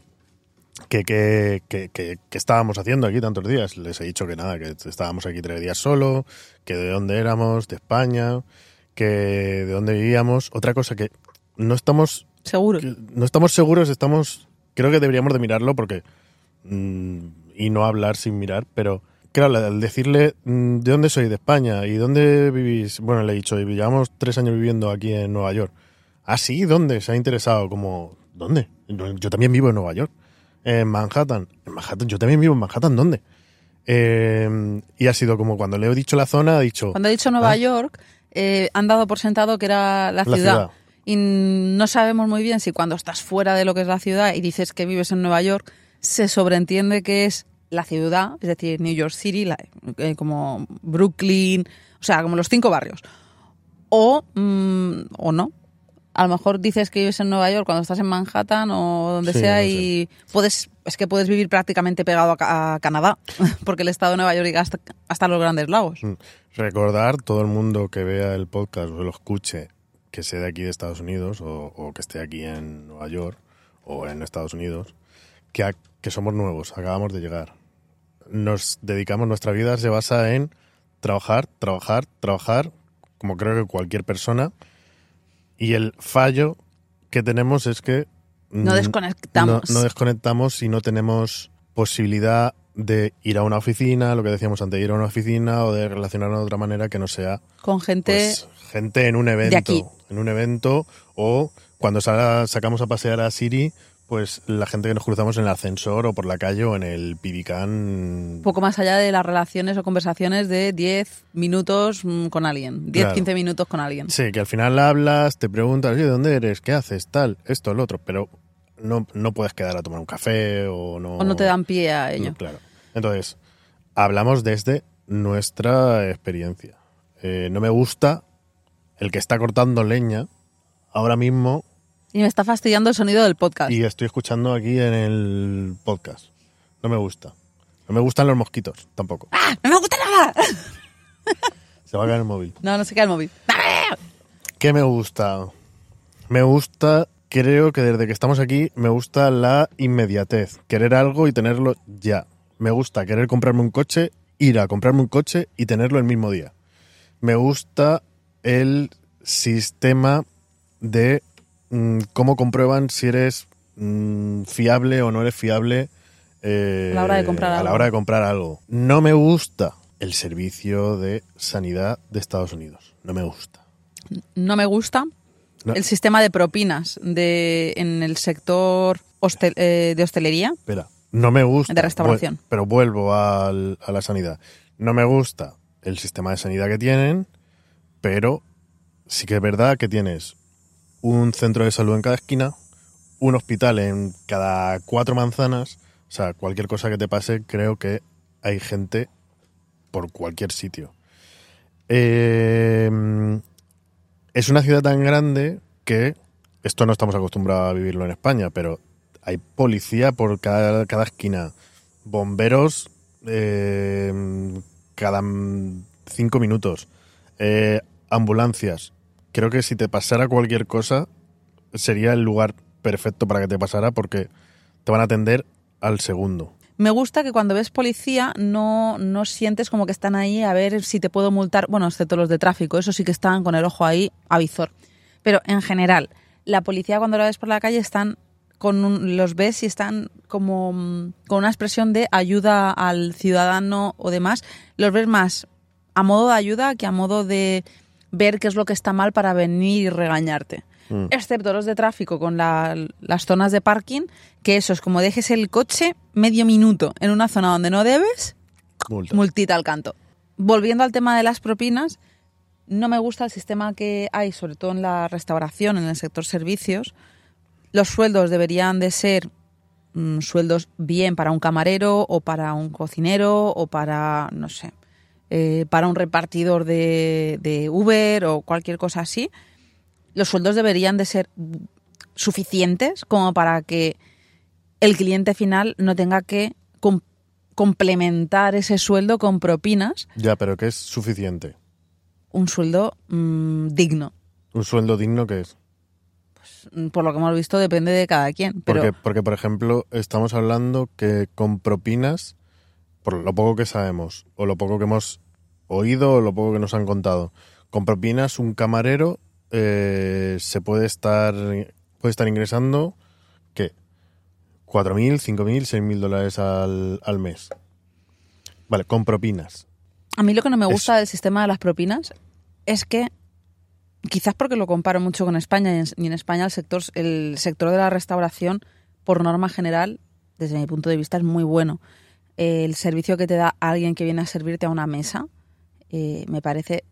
que qué que, que- que estábamos haciendo aquí tantos días. Les he dicho que nada, que estábamos aquí tres días solo, que de dónde éramos, de España, que de dónde vivíamos. Otra cosa que no estamos Seguro. no estamos seguros, estamos. Creo que deberíamos de mirarlo porque. mm, y no hablar sin mirar, pero. Claro, al decirle mm, de dónde soy, de España, y dónde vivís, bueno, le he dicho, llevamos tres años viviendo aquí en Nueva York. Ah, sí, ¿dónde? Se ha interesado, como, ¿dónde? Yo también vivo en Nueva York. En Manhattan. En Manhattan, yo también vivo en Manhattan, ¿dónde? Eh, y ha sido como cuando le he dicho la zona, ha dicho. Cuando he dicho Nueva Ah. York, eh, han dado por sentado que era la La ciudad. ciudad. Y no sabemos muy bien si cuando estás fuera de lo que es la ciudad y dices que vives en Nueva York, se sobreentiende que es la ciudad, es decir, New York City, la- eh, como Brooklyn, o sea, como los cinco barrios. O, mm, o no. A lo mejor dices que vives en Nueva York cuando estás en Manhattan o donde Sí, sea no sé. y puedes, es que puedes vivir prácticamente pegado a Canadá, porque el estado de Nueva York llega hasta, hasta los grandes lagos. Mm. Recordar, todo el mundo que vea el podcast o lo escuche, que sea de aquí de Estados Unidos o, o que esté aquí en Nueva York o en Estados Unidos, que, a- que somos nuevos, acabamos de llegar. Nos dedicamos, nuestra vida se basa en trabajar, trabajar, trabajar, como creo que cualquier persona. Y el fallo que tenemos es que No desconectamos. no, no desconectamos y no tenemos posibilidad de ir a una oficina, lo que decíamos antes, ir a una oficina o de relacionarnos de otra manera que no sea Con gente pues, gente en un evento. aquí. En un evento o cuando sacamos a pasear a Siri, pues la gente que nos cruzamos en el ascensor o por la calle o en el pibicán. un poco más allá de las relaciones o conversaciones de 10 minutos mm, con alguien, 10, Claro. 15 minutos con alguien. Sí, que al final hablas, te preguntas, "Oye, ¿de dónde eres? ¿Qué haces? Tal, esto, lo otro, pero no, no puedes quedar a tomar un café o no. O no te dan pie a ello. Claro. Entonces, hablamos desde nuestra experiencia. Eh, no me gusta el que está cortando leña ahora mismo Y me está fastidiando el sonido del podcast. y estoy escuchando aquí en el podcast. No me gusta. No me gustan los mosquitos, tampoco. ¡Ah! ¡No me gusta nada! Se va a caer el móvil. No, no se queda el móvil. ¿Qué me gusta? Me gusta, creo que desde que estamos aquí, me gusta la inmediatez. Querer algo y tenerlo ya. Me gusta querer comprarme un coche, ir a comprarme un coche y tenerlo el mismo día. Me gusta el sistema de mm, cómo comprueban si eres mm, fiable o no eres fiable eh, A la hora de comprar a la hora de comprar algo. No me gusta el servicio de sanidad de Estados Unidos. No me gusta. No me gusta No. el sistema de propinas de, en el sector hostel- eh, de hostelería. Espera, no me gusta. De restauración. Pero vuelvo al- a la sanidad. No me gusta el sistema de sanidad que tienen, pero sí que es verdad que tienes un centro de salud en cada esquina, un hospital en cada cuatro manzanas. O sea, cualquier cosa que te pase, creo que hay gente por cualquier sitio. Eh, es una ciudad tan grande que esto no estamos acostumbrados a vivirlo en España, pero hay policía por cada, cada esquina, bomberos eh, cada cinco minutos, eh, ambulancias. Creo que si te pasara cualquier cosa sería el lugar perfecto para que te pasara porque te van a atender al segundo. Me gusta que cuando ves policía no, no sientes como que están ahí a ver si te puedo multar. Bueno, excepto los de tráfico, eso sí que están con el ojo ahí a visor. Pero en general, la policía cuando la ves por la calle están con un- los ves y están como mm, con una expresión de ayuda al ciudadano o demás. Los ves más a modo de ayuda que a modo de ver qué es lo que está mal para venir y regañarte. Mm. Excepto los de tráfico con la- las zonas de parking, que eso es como dejes el coche medio minuto en una zona donde no debes, multita al canto. Volviendo al tema de las propinas, no me gusta el sistema que hay, sobre todo en la restauración, en el sector servicios. Los sueldos deberían de ser mm, sueldos bien para un camarero o para un cocinero o para, no sé, eh, para un repartidor de, de Uber o cualquier cosa así. Los sueldos deberían de ser suficientes como para que el cliente final no tenga que com- complementar ese sueldo con propinas, Ya, pero que es suficiente. un sueldo mm, digno. Un sueldo digno que es. Mm, Por lo que hemos visto depende de cada quien, pero Porque, porque, por ejemplo, estamos hablando que con propinas, por lo poco que sabemos, o lo poco que hemos oído, o lo poco que nos han contado, con propinas un camarero eh, se puede estar, puede estar ingresando, ¿qué? 4.000, 5.000, 6.000 dólares al, al mes. Vale, con propinas. a mí lo que no me gusta del sistema de las propinas es que quizás porque lo comparo mucho con España y en, y en España el sector el sector de la restauración por norma general desde mi punto de vista es muy bueno. El servicio que te da alguien que viene a servirte a una mesa eh, me parece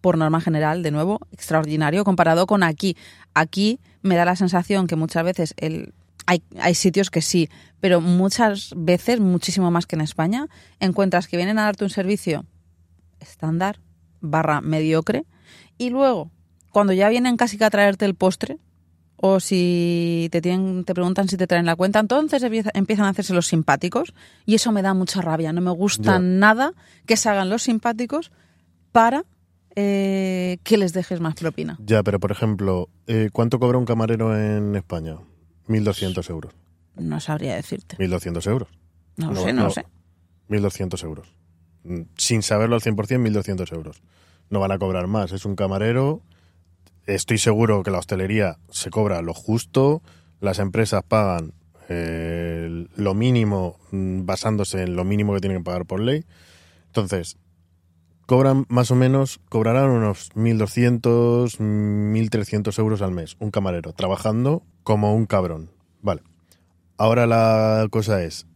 por norma general, de nuevo, extraordinario comparado con aquí. Aquí me da la sensación que muchas veces el, hay, hay sitios que sí, pero muchas veces, muchísimo más que en España, encuentras que vienen a darte un servicio estándar, barra mediocre, y luego, cuando ya vienen casi que a traerte el postre, o si te, tienen, te preguntan si te traen la cuenta, entonces empieza- empiezan a hacerse los simpáticos, y eso me da mucha rabia. No me gusta nada que se hagan los simpáticos para eh, que les dejes más propina. Ya, pero por ejemplo, eh, ¿cuánto cobra un camarero en España? 1.200 euros. No sabría decirte. 1.200 euros. No No, sé, no, no. sé. 1.200 euros. Mm, Sin saberlo al 100%, 1.200 euros. No van a cobrar más. Es un camarero. Estoy seguro que la hostelería se cobra lo justo. Las empresas pagan eh, lo mínimo mm, basándose en lo mínimo que tienen que pagar por ley. Entonces, cobran más o menos, cobrarán unos 1.200, 1.300 euros al mes. Un camarero, trabajando como un cabrón. Vale. Ahora la cosa es,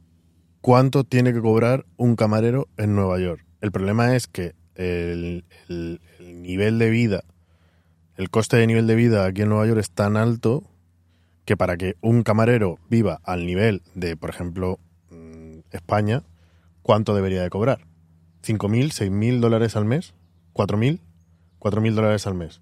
cuánto tiene que cobrar un camarero en Nueva York. El problema es que el, el- el nivel de vida, el coste de nivel de vida aquí en Nueva York es tan alto que para que un camarero viva al nivel de, por ejemplo, mm, España, ¿cuánto debería de cobrar? ¿5.000, 6.000 dólares al mes? ¿4.000? 4.000 dólares al mes.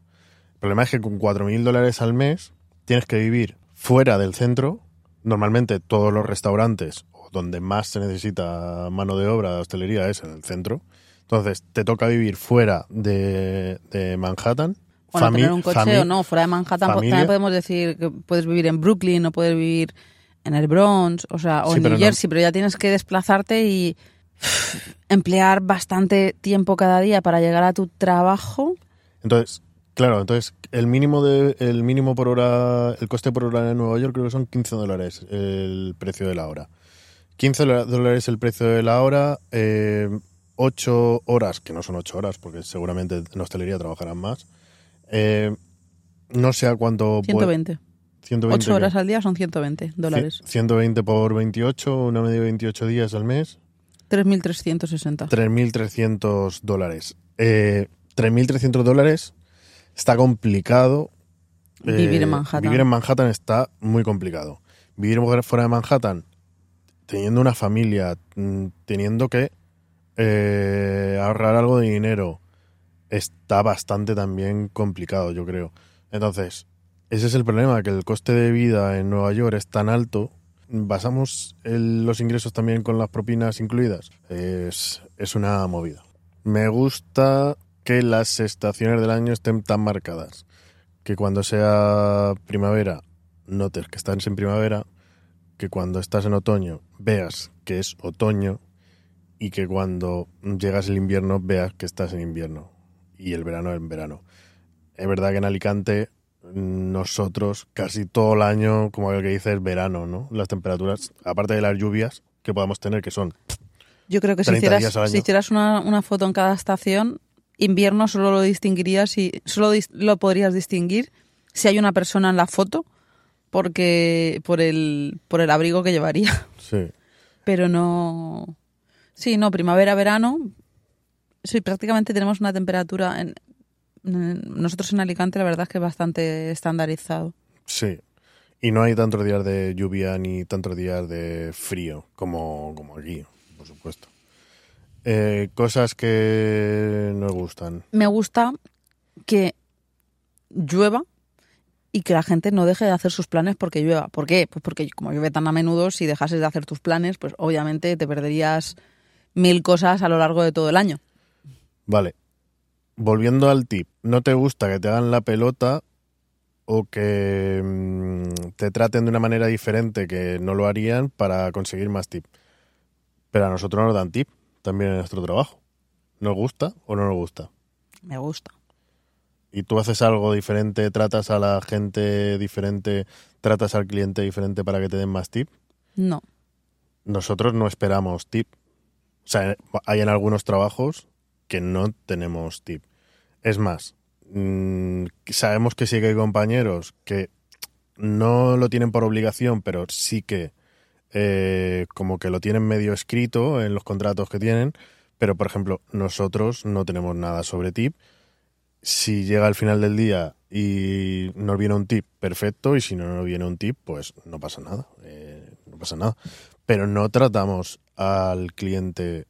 El problema es que con 4.000 dólares al mes tienes que vivir fuera del centro. Normalmente todos los restaurantes donde más se necesita mano de obra de hostelería es en el centro. Entonces te toca vivir fuera de, de Manhattan. Bueno, tener un coche o no, fuera de Manhattan familia. también podemos decir que puedes vivir en Brooklyn o puedes vivir en el Bronx, o sea, o Sí, en New no- Jersey, pero ya tienes que desplazarte y emplear bastante tiempo cada día para llegar a tu trabajo. Entonces, claro, entonces el mínimo de el mínimo por hora, el coste por hora en Nueva York creo que son 15 dólares el precio de la hora. 15 dola- dólares el precio de la hora, eh, 8 horas, que no son 8 horas, porque seguramente en hostelería trabajarán más. Eh, no sé a cuánto... puede- 120. 120 8 ¿qué? horas al día son 120 dólares. Ci- 120 por 28, una media de 28 días al mes. 3.360. 3.300 dólares. Eh, 3.300 dólares está complicado. eh, Vivir en Manhattan. Vivir en Manhattan está muy complicado. Vivir fuera de Manhattan, teniendo una familia, mm, teniendo que eh, ahorrar algo de dinero, está bastante también complicado, yo creo. Entonces, ese es el problema, que el coste de vida en Nueva York es tan alto. ¿Basamos los ingresos también con las propinas incluidas? Es, es una movida. Me gusta que las estaciones del año estén tan marcadas. Que cuando sea primavera notes que estás en primavera, que cuando estás en otoño veas que es otoño y que cuando llegas el invierno veas que estás en invierno y el verano en verano. Es verdad que en Alicante nosotros casi todo el año, como el que dice, es verano, ¿no? Las temperaturas, aparte de las lluvias que podamos tener, que son Yo creo que si 30 hicieras, si una, una foto en cada estación, invierno solo lo distinguirías y solo dis- lo podrías distinguir si hay una persona en la foto porque por el por el abrigo que llevaría, Sí. pero no Sí, no, primavera, verano. Sí, prácticamente tenemos una temperatura en- nosotros en Alicante la verdad es que es bastante estandarizado. Sí. Y no hay tantos días de lluvia ni tantos días de frío como, como aquí, por supuesto. Eh, cosas que nos gustan. me gusta que llueva y que la gente no deje de hacer sus planes porque llueva. ¿Por qué? Pues porque como llueve tan a menudo, si dejases de hacer tus planes, pues obviamente te perderías mil cosas a lo largo de todo el año. Vale. Volviendo al tip, ¿no te gusta que te hagan la pelota o que mm, te traten de una manera diferente que no lo harían para conseguir más tip? Pero a nosotros nos dan tip también en nuestro trabajo. ¿Nos gusta o no nos gusta? Me gusta. y tú haces algo diferente, tratas a la gente diferente, tratas al cliente diferente para que te den más tip, No. nosotros no esperamos tip. O sea, hay en algunos trabajos que no tenemos tip. Es más, mm, sabemos que sí que hay compañeros que no lo tienen por obligación, pero sí que eh, como que lo tienen medio escrito en los contratos que tienen. Pero, por ejemplo, nosotros no tenemos nada sobre tip. Si llega al final del día y nos viene un tip, perfecto. Y si no nos viene un tip, pues no pasa nada. eh, no pasa nada. Pero no tratamos al cliente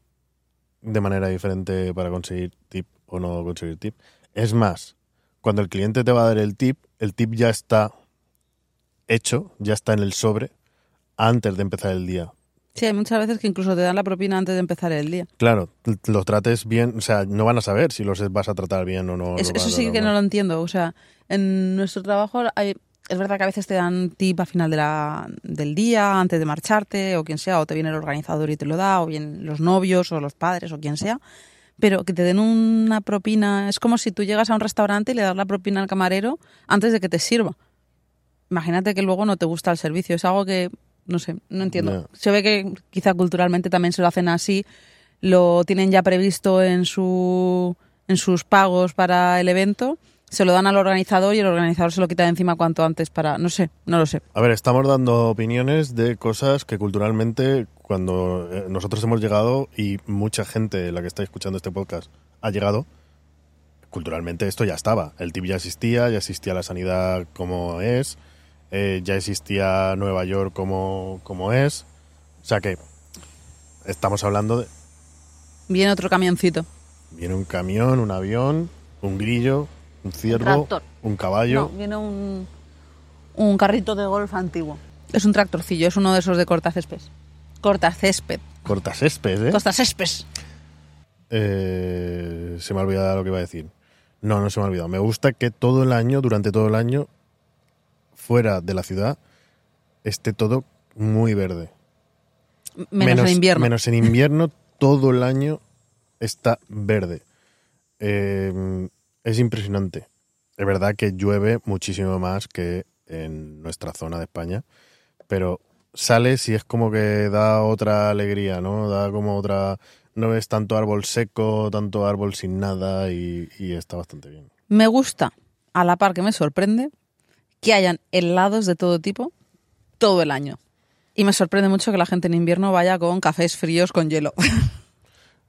de manera diferente para conseguir tip o no conseguir tip. Es más, cuando el cliente te va a dar el tip, el tip ya está hecho, ya está en el sobre antes de empezar el día. Sí, hay muchas veces que incluso te dan la propina antes de empezar el día. Claro, los trates bien, o sea, no van a saber si los vas a tratar bien o no. Es- eso sí que no lo entiendo. O sea, en nuestro trabajo hay- es verdad que a veces te dan tip a final de la, del día, antes de marcharte, o quien sea, o te viene el organizador y te lo da, o bien los novios, o los padres, o quien sea. Pero que te den una propina, es como si tú llegas a un restaurante y le das la propina al camarero antes de que te sirva. Imagínate que luego no te gusta el servicio. Es algo que, no sé, no entiendo. No. Se ve que quizá culturalmente también se lo hacen así, lo tienen ya previsto en, su, en sus pagos para el evento, se lo dan al organizador y el organizador se lo quita de encima cuanto antes para, no sé, no lo sé. A ver, estamos dando opiniones de cosas que culturalmente, cuando eh, nosotros hemos llegado y mucha gente, la que está escuchando este podcast, ha llegado, culturalmente esto ya estaba. El tip ya existía, ya existía la sanidad como es, eh, ya existía Nueva York como, como es. O sea que estamos hablando de... Viene otro camioncito. Viene un camión, un avión, un grillo, un ciervo, tractor. un caballo. No, viene un, un carrito de golf antiguo. Es un tractorcillo, es uno de esos de cortacésped. Cortacésped. Cortacésped, ¿eh? Cortacésped. Eh, se me ha olvidado lo que iba a decir. No, no se me ha olvidado. Me gusta que todo el año, durante todo el año, fuera de la ciudad, esté todo muy verde. Menos, en invierno. Menos en invierno, todo el año está verde. Eh, es impresionante. Es verdad que llueve muchísimo más que en nuestra zona de España, pero sales y es como que da otra alegría, ¿no? Da como otra... No ves tanto árbol seco, tanto árbol sin nada y, y está bastante bien. Me gusta, a la par que me sorprende, que hayan helados de todo tipo todo el año. Y me sorprende mucho que la gente en invierno vaya con cafés fríos con hielo.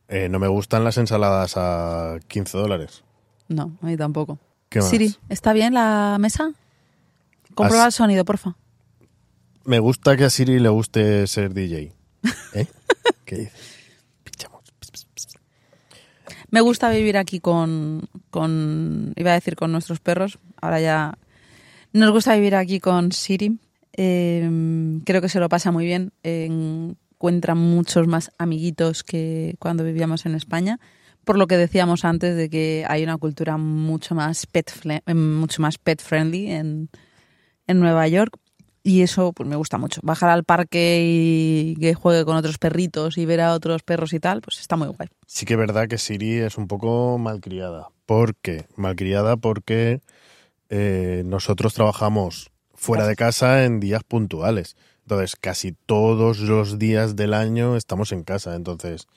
Eh, no me gustan las ensaladas a 15 dólares. No, a mí tampoco. ¿Qué más? Siri, ¿está bien la mesa? Comprueba As- el sonido, porfa. Me gusta que a Siri le guste ser DJ. ¿Eh? ¿Qué dices? Me gusta vivir aquí con, con, iba a decir con nuestros perros, ahora ya nos gusta vivir aquí con Siri. Eh, creo que se lo pasa muy bien, eh, encuentra muchos más amiguitos que cuando vivíamos en España, por lo que decíamos antes de que hay una cultura mucho más pet, eh, mucho más pet friendly en, en Nueva York. Y eso pues me gusta mucho. Bajar al parque y que juegue con otros perritos y ver a otros perros y tal, pues está muy guay. Sí que es verdad que Siri es un poco malcriada. ¿Por qué? Malcriada porque eh, nosotros trabajamos fuera de casa en días puntuales. Entonces, casi todos los días del año estamos en casa. Entonces,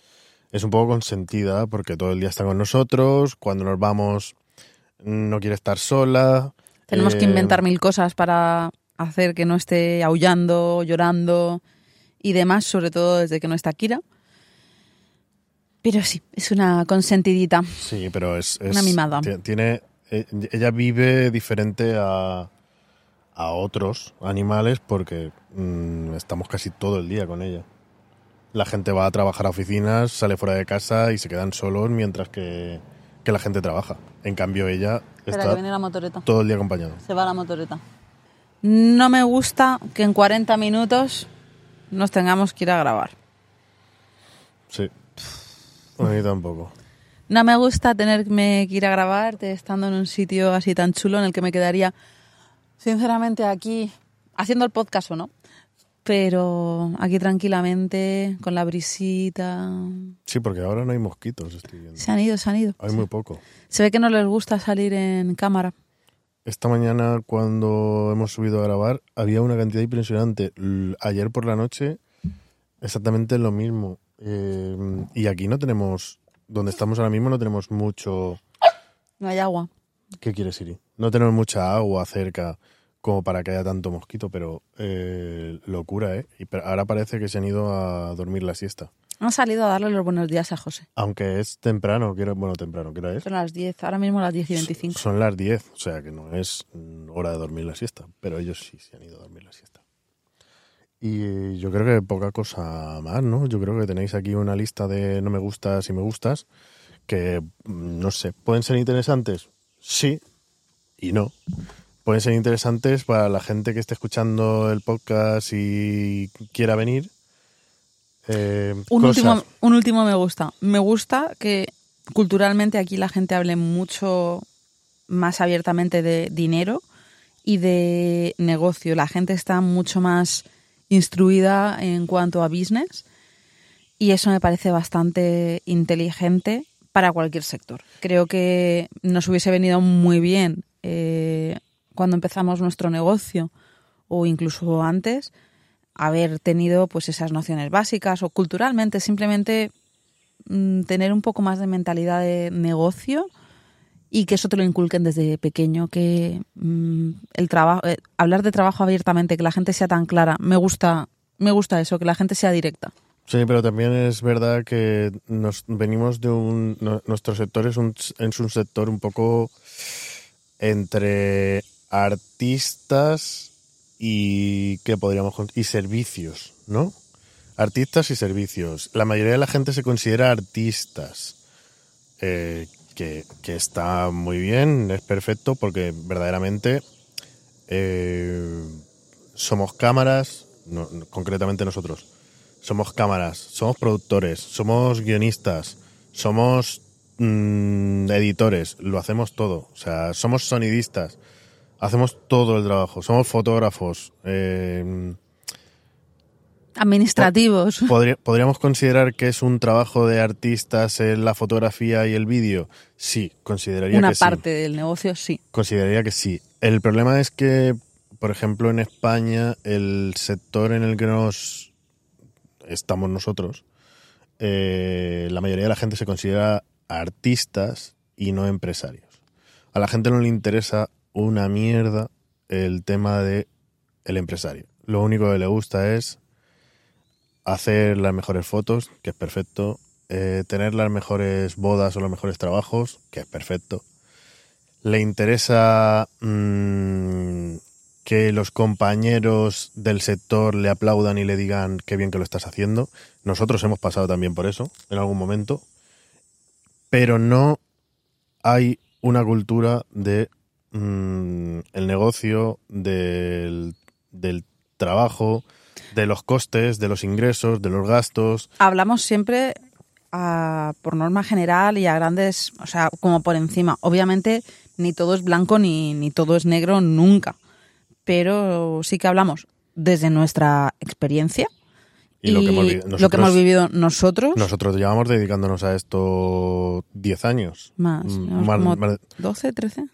es un poco consentida porque todo el día está con nosotros. Cuando nos vamos, no quiere estar sola. Tenemos que Eh, inventar mil cosas para hacer que no esté aullando, llorando y demás, sobre todo desde que no está Kira. Pero sí, es una consentidita. Sí, pero es, es- Una mimada. ti- Tiene, eh, ella vive diferente a, a otros animales porque mm, estamos casi todo el día con ella. La gente va a trabajar a oficinas, sale fuera de casa y se quedan solos mientras que, que la gente trabaja. En cambio, ella Espera, está que viene la motoreta. todo el día acompañado. Se va la motoreta. No me gusta que en 40 minutos nos tengamos que ir a grabar. Sí. A mí tampoco. No me gusta tenerme que ir a grabar estando en un sitio así tan chulo en el que me quedaría, sinceramente, aquí haciendo el podcast o no. Pero aquí tranquilamente, con la brisita. Sí, porque ahora no hay mosquitos, estoy viendo. Se han ido, se han ido. Hay muy poco. Se ve que no les gusta salir en cámara. Esta mañana, cuando hemos subido a grabar, había una cantidad impresionante. Ayer por la noche, exactamente lo mismo. Eh, y aquí no tenemos, donde estamos ahora mismo, no tenemos mucho. No hay agua. ¿Qué quieres, Siri? No tenemos mucha agua cerca como para que haya tanto mosquito, pero eh, locura, ¿eh? Y ahora parece que se han ido a dormir la siesta. Han salido a darle los buenos días a José. Aunque es temprano, que era- bueno, temprano, ¿qué hora es? Son las 10, ahora mismo las 10 y 25. Son las 10, o sea que no es hora de dormir la siesta, pero ellos sí se han ido a dormir la siesta. Y yo creo que poca cosa más, ¿no? Yo creo que tenéis aquí una lista de no me gustas y me gustas que, mm, no sé, pueden ser interesantes, sí y no. Pueden ser interesantes para la gente que esté escuchando el podcast y quiera venir. Eh, Un cosas. último, un último me gusta. Me gusta que culturalmente aquí la gente hable mucho más abiertamente de dinero y de negocio. La gente está mucho más instruida en cuanto a business y eso me parece bastante inteligente para cualquier sector. Creo que nos hubiese venido muy bien eh, cuando empezamos nuestro negocio o incluso antes haber tenido pues esas nociones básicas o culturalmente simplemente mm, tener un poco más de mentalidad de negocio y que eso te lo inculquen desde pequeño que mm, el trabajo eh, hablar de trabajo abiertamente que la gente sea tan clara me gusta me gusta eso que la gente sea directa. Sí, pero también es verdad que nos venimos de un nuestro sector es un es un sector un poco entre artistas y qué podríamos y servicios, ¿no? Artistas y servicios. La mayoría de la gente se considera artistas, eh, que, que está muy bien, es perfecto porque verdaderamente eh, somos cámaras, no, concretamente nosotros somos cámaras, somos productores, somos guionistas, somos mm, editores, lo hacemos todo. O sea, somos sonidistas, hacemos todo el trabajo, somos fotógrafos. eh, administrativos ¿podri- ¿Podríamos considerar que es un trabajo de artistas en la fotografía y el vídeo? Sí, consideraría una que sí. parte del negocio sí Consideraría que sí. El problema es que, por ejemplo, en España, el sector en el que nos estamos nosotros, eh, la mayoría de la gente se considera artistas y no empresarios. A la gente no le interesa una mierda el tema de el empresario. Lo único que le gusta es hacer las mejores fotos, que es perfecto, eh, tener las mejores bodas o los mejores trabajos, que es perfecto, le interesa mm, que los compañeros del sector le aplaudan y le digan qué bien que lo estás haciendo. Nosotros hemos pasado también por eso en algún momento, pero no hay una cultura de mm, el negocio, del, del trabajo, de los costes, de los ingresos, de los gastos. hablamos siempre a- por norma general y a grandes, o sea, como por encima. Obviamente ni todo es blanco ni, ni todo es negro nunca, pero sí que hablamos desde nuestra experiencia Y, lo que hemos, vi- lo que nosotros- hemos vivido nosotros. Nosotros llevamos dedicándonos a esto 10 años. más, Mm, más- como más- 12, 13.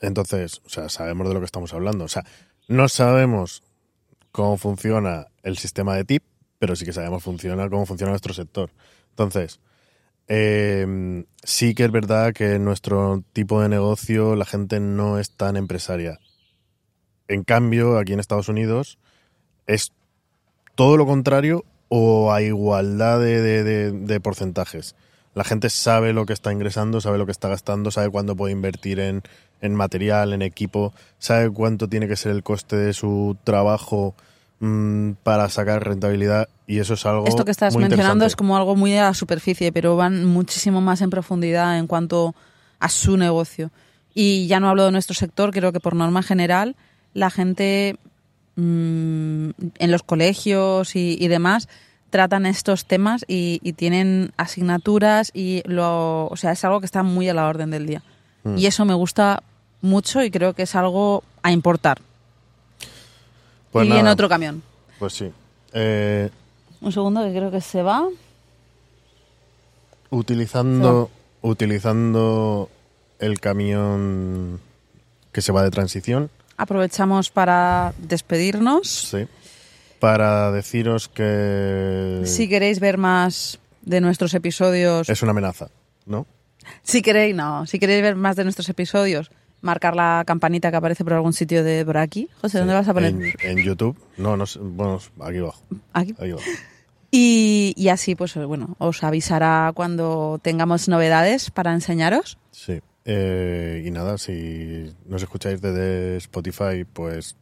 Entonces, o sea, sabemos de lo que estamos hablando. O sea, no sabemos cómo funciona el sistema de tip, pero sí que sabemos funciona, cómo funciona nuestro sector. Entonces, eh, sí que es verdad que en nuestro tipo de negocio la gente no es tan empresaria. En cambio, aquí en Estados Unidos es todo lo contrario o a igualdad de, de- de- de porcentajes. La gente sabe lo que está ingresando, sabe lo que está gastando, sabe cuándo puede invertir en, en material, en equipo, sabe cuánto tiene que ser el coste de su trabajo mm, para sacar rentabilidad y eso es algo Esto que estás muy mencionando es como algo muy a la superficie, pero van muchísimo más en profundidad en cuanto a su negocio. Y ya no hablo de nuestro sector, creo que por norma general la gente mm, en los colegios y, y demás tratan estos temas y, y tienen asignaturas y lo, o sea, es algo que está muy a la orden del día. Mm. Y eso me gusta mucho y creo que es algo a importar. Pues y nada, otro camión. Pues sí. Eh, Un segundo que creo que se va. utilizando, utilizando el camión que se va de transición, Aprovechamos para despedirnos. sí, para deciros que Si queréis ver más de nuestros episodios, es una amenaza, ¿no? si queréis, no, si queréis ver más de nuestros episodios, marcar la campanita que aparece por algún sitio de por aquí. José, ¿dónde Sí, vas a poner? En, en YouTube. No, no sé. Bueno, aquí abajo. Aquí. Aquí abajo. Y, y así, pues bueno, os avisará cuando tengamos novedades para enseñaros. Sí. Eh, y nada, si nos escucháis desde Spotify, pues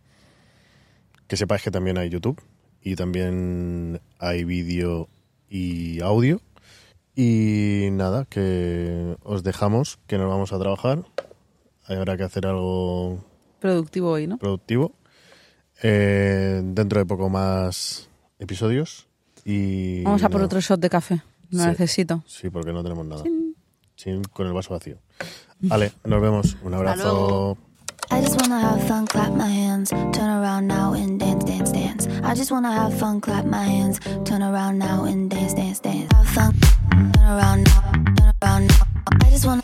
que sepáis que también hay YouTube y también hay vídeo y audio. Y nada, que os dejamos, que nos vamos a trabajar. Habrá que hacer algo Productivo hoy, ¿no? productivo. Eh, dentro de poco más episodios. Y Vamos a por otro shot de café. Sí. necesito. Sí, porque no tenemos nada. Sin- con el vaso vacío. Vale, nos vemos. Un abrazo. I just wanna have fun, clap my hands, turn around now and dance, dance, dance. I just wanna have fun, clap my hands, turn around now and dance, dance, dance. Have fun, turn around now, turn around now. I just wanna.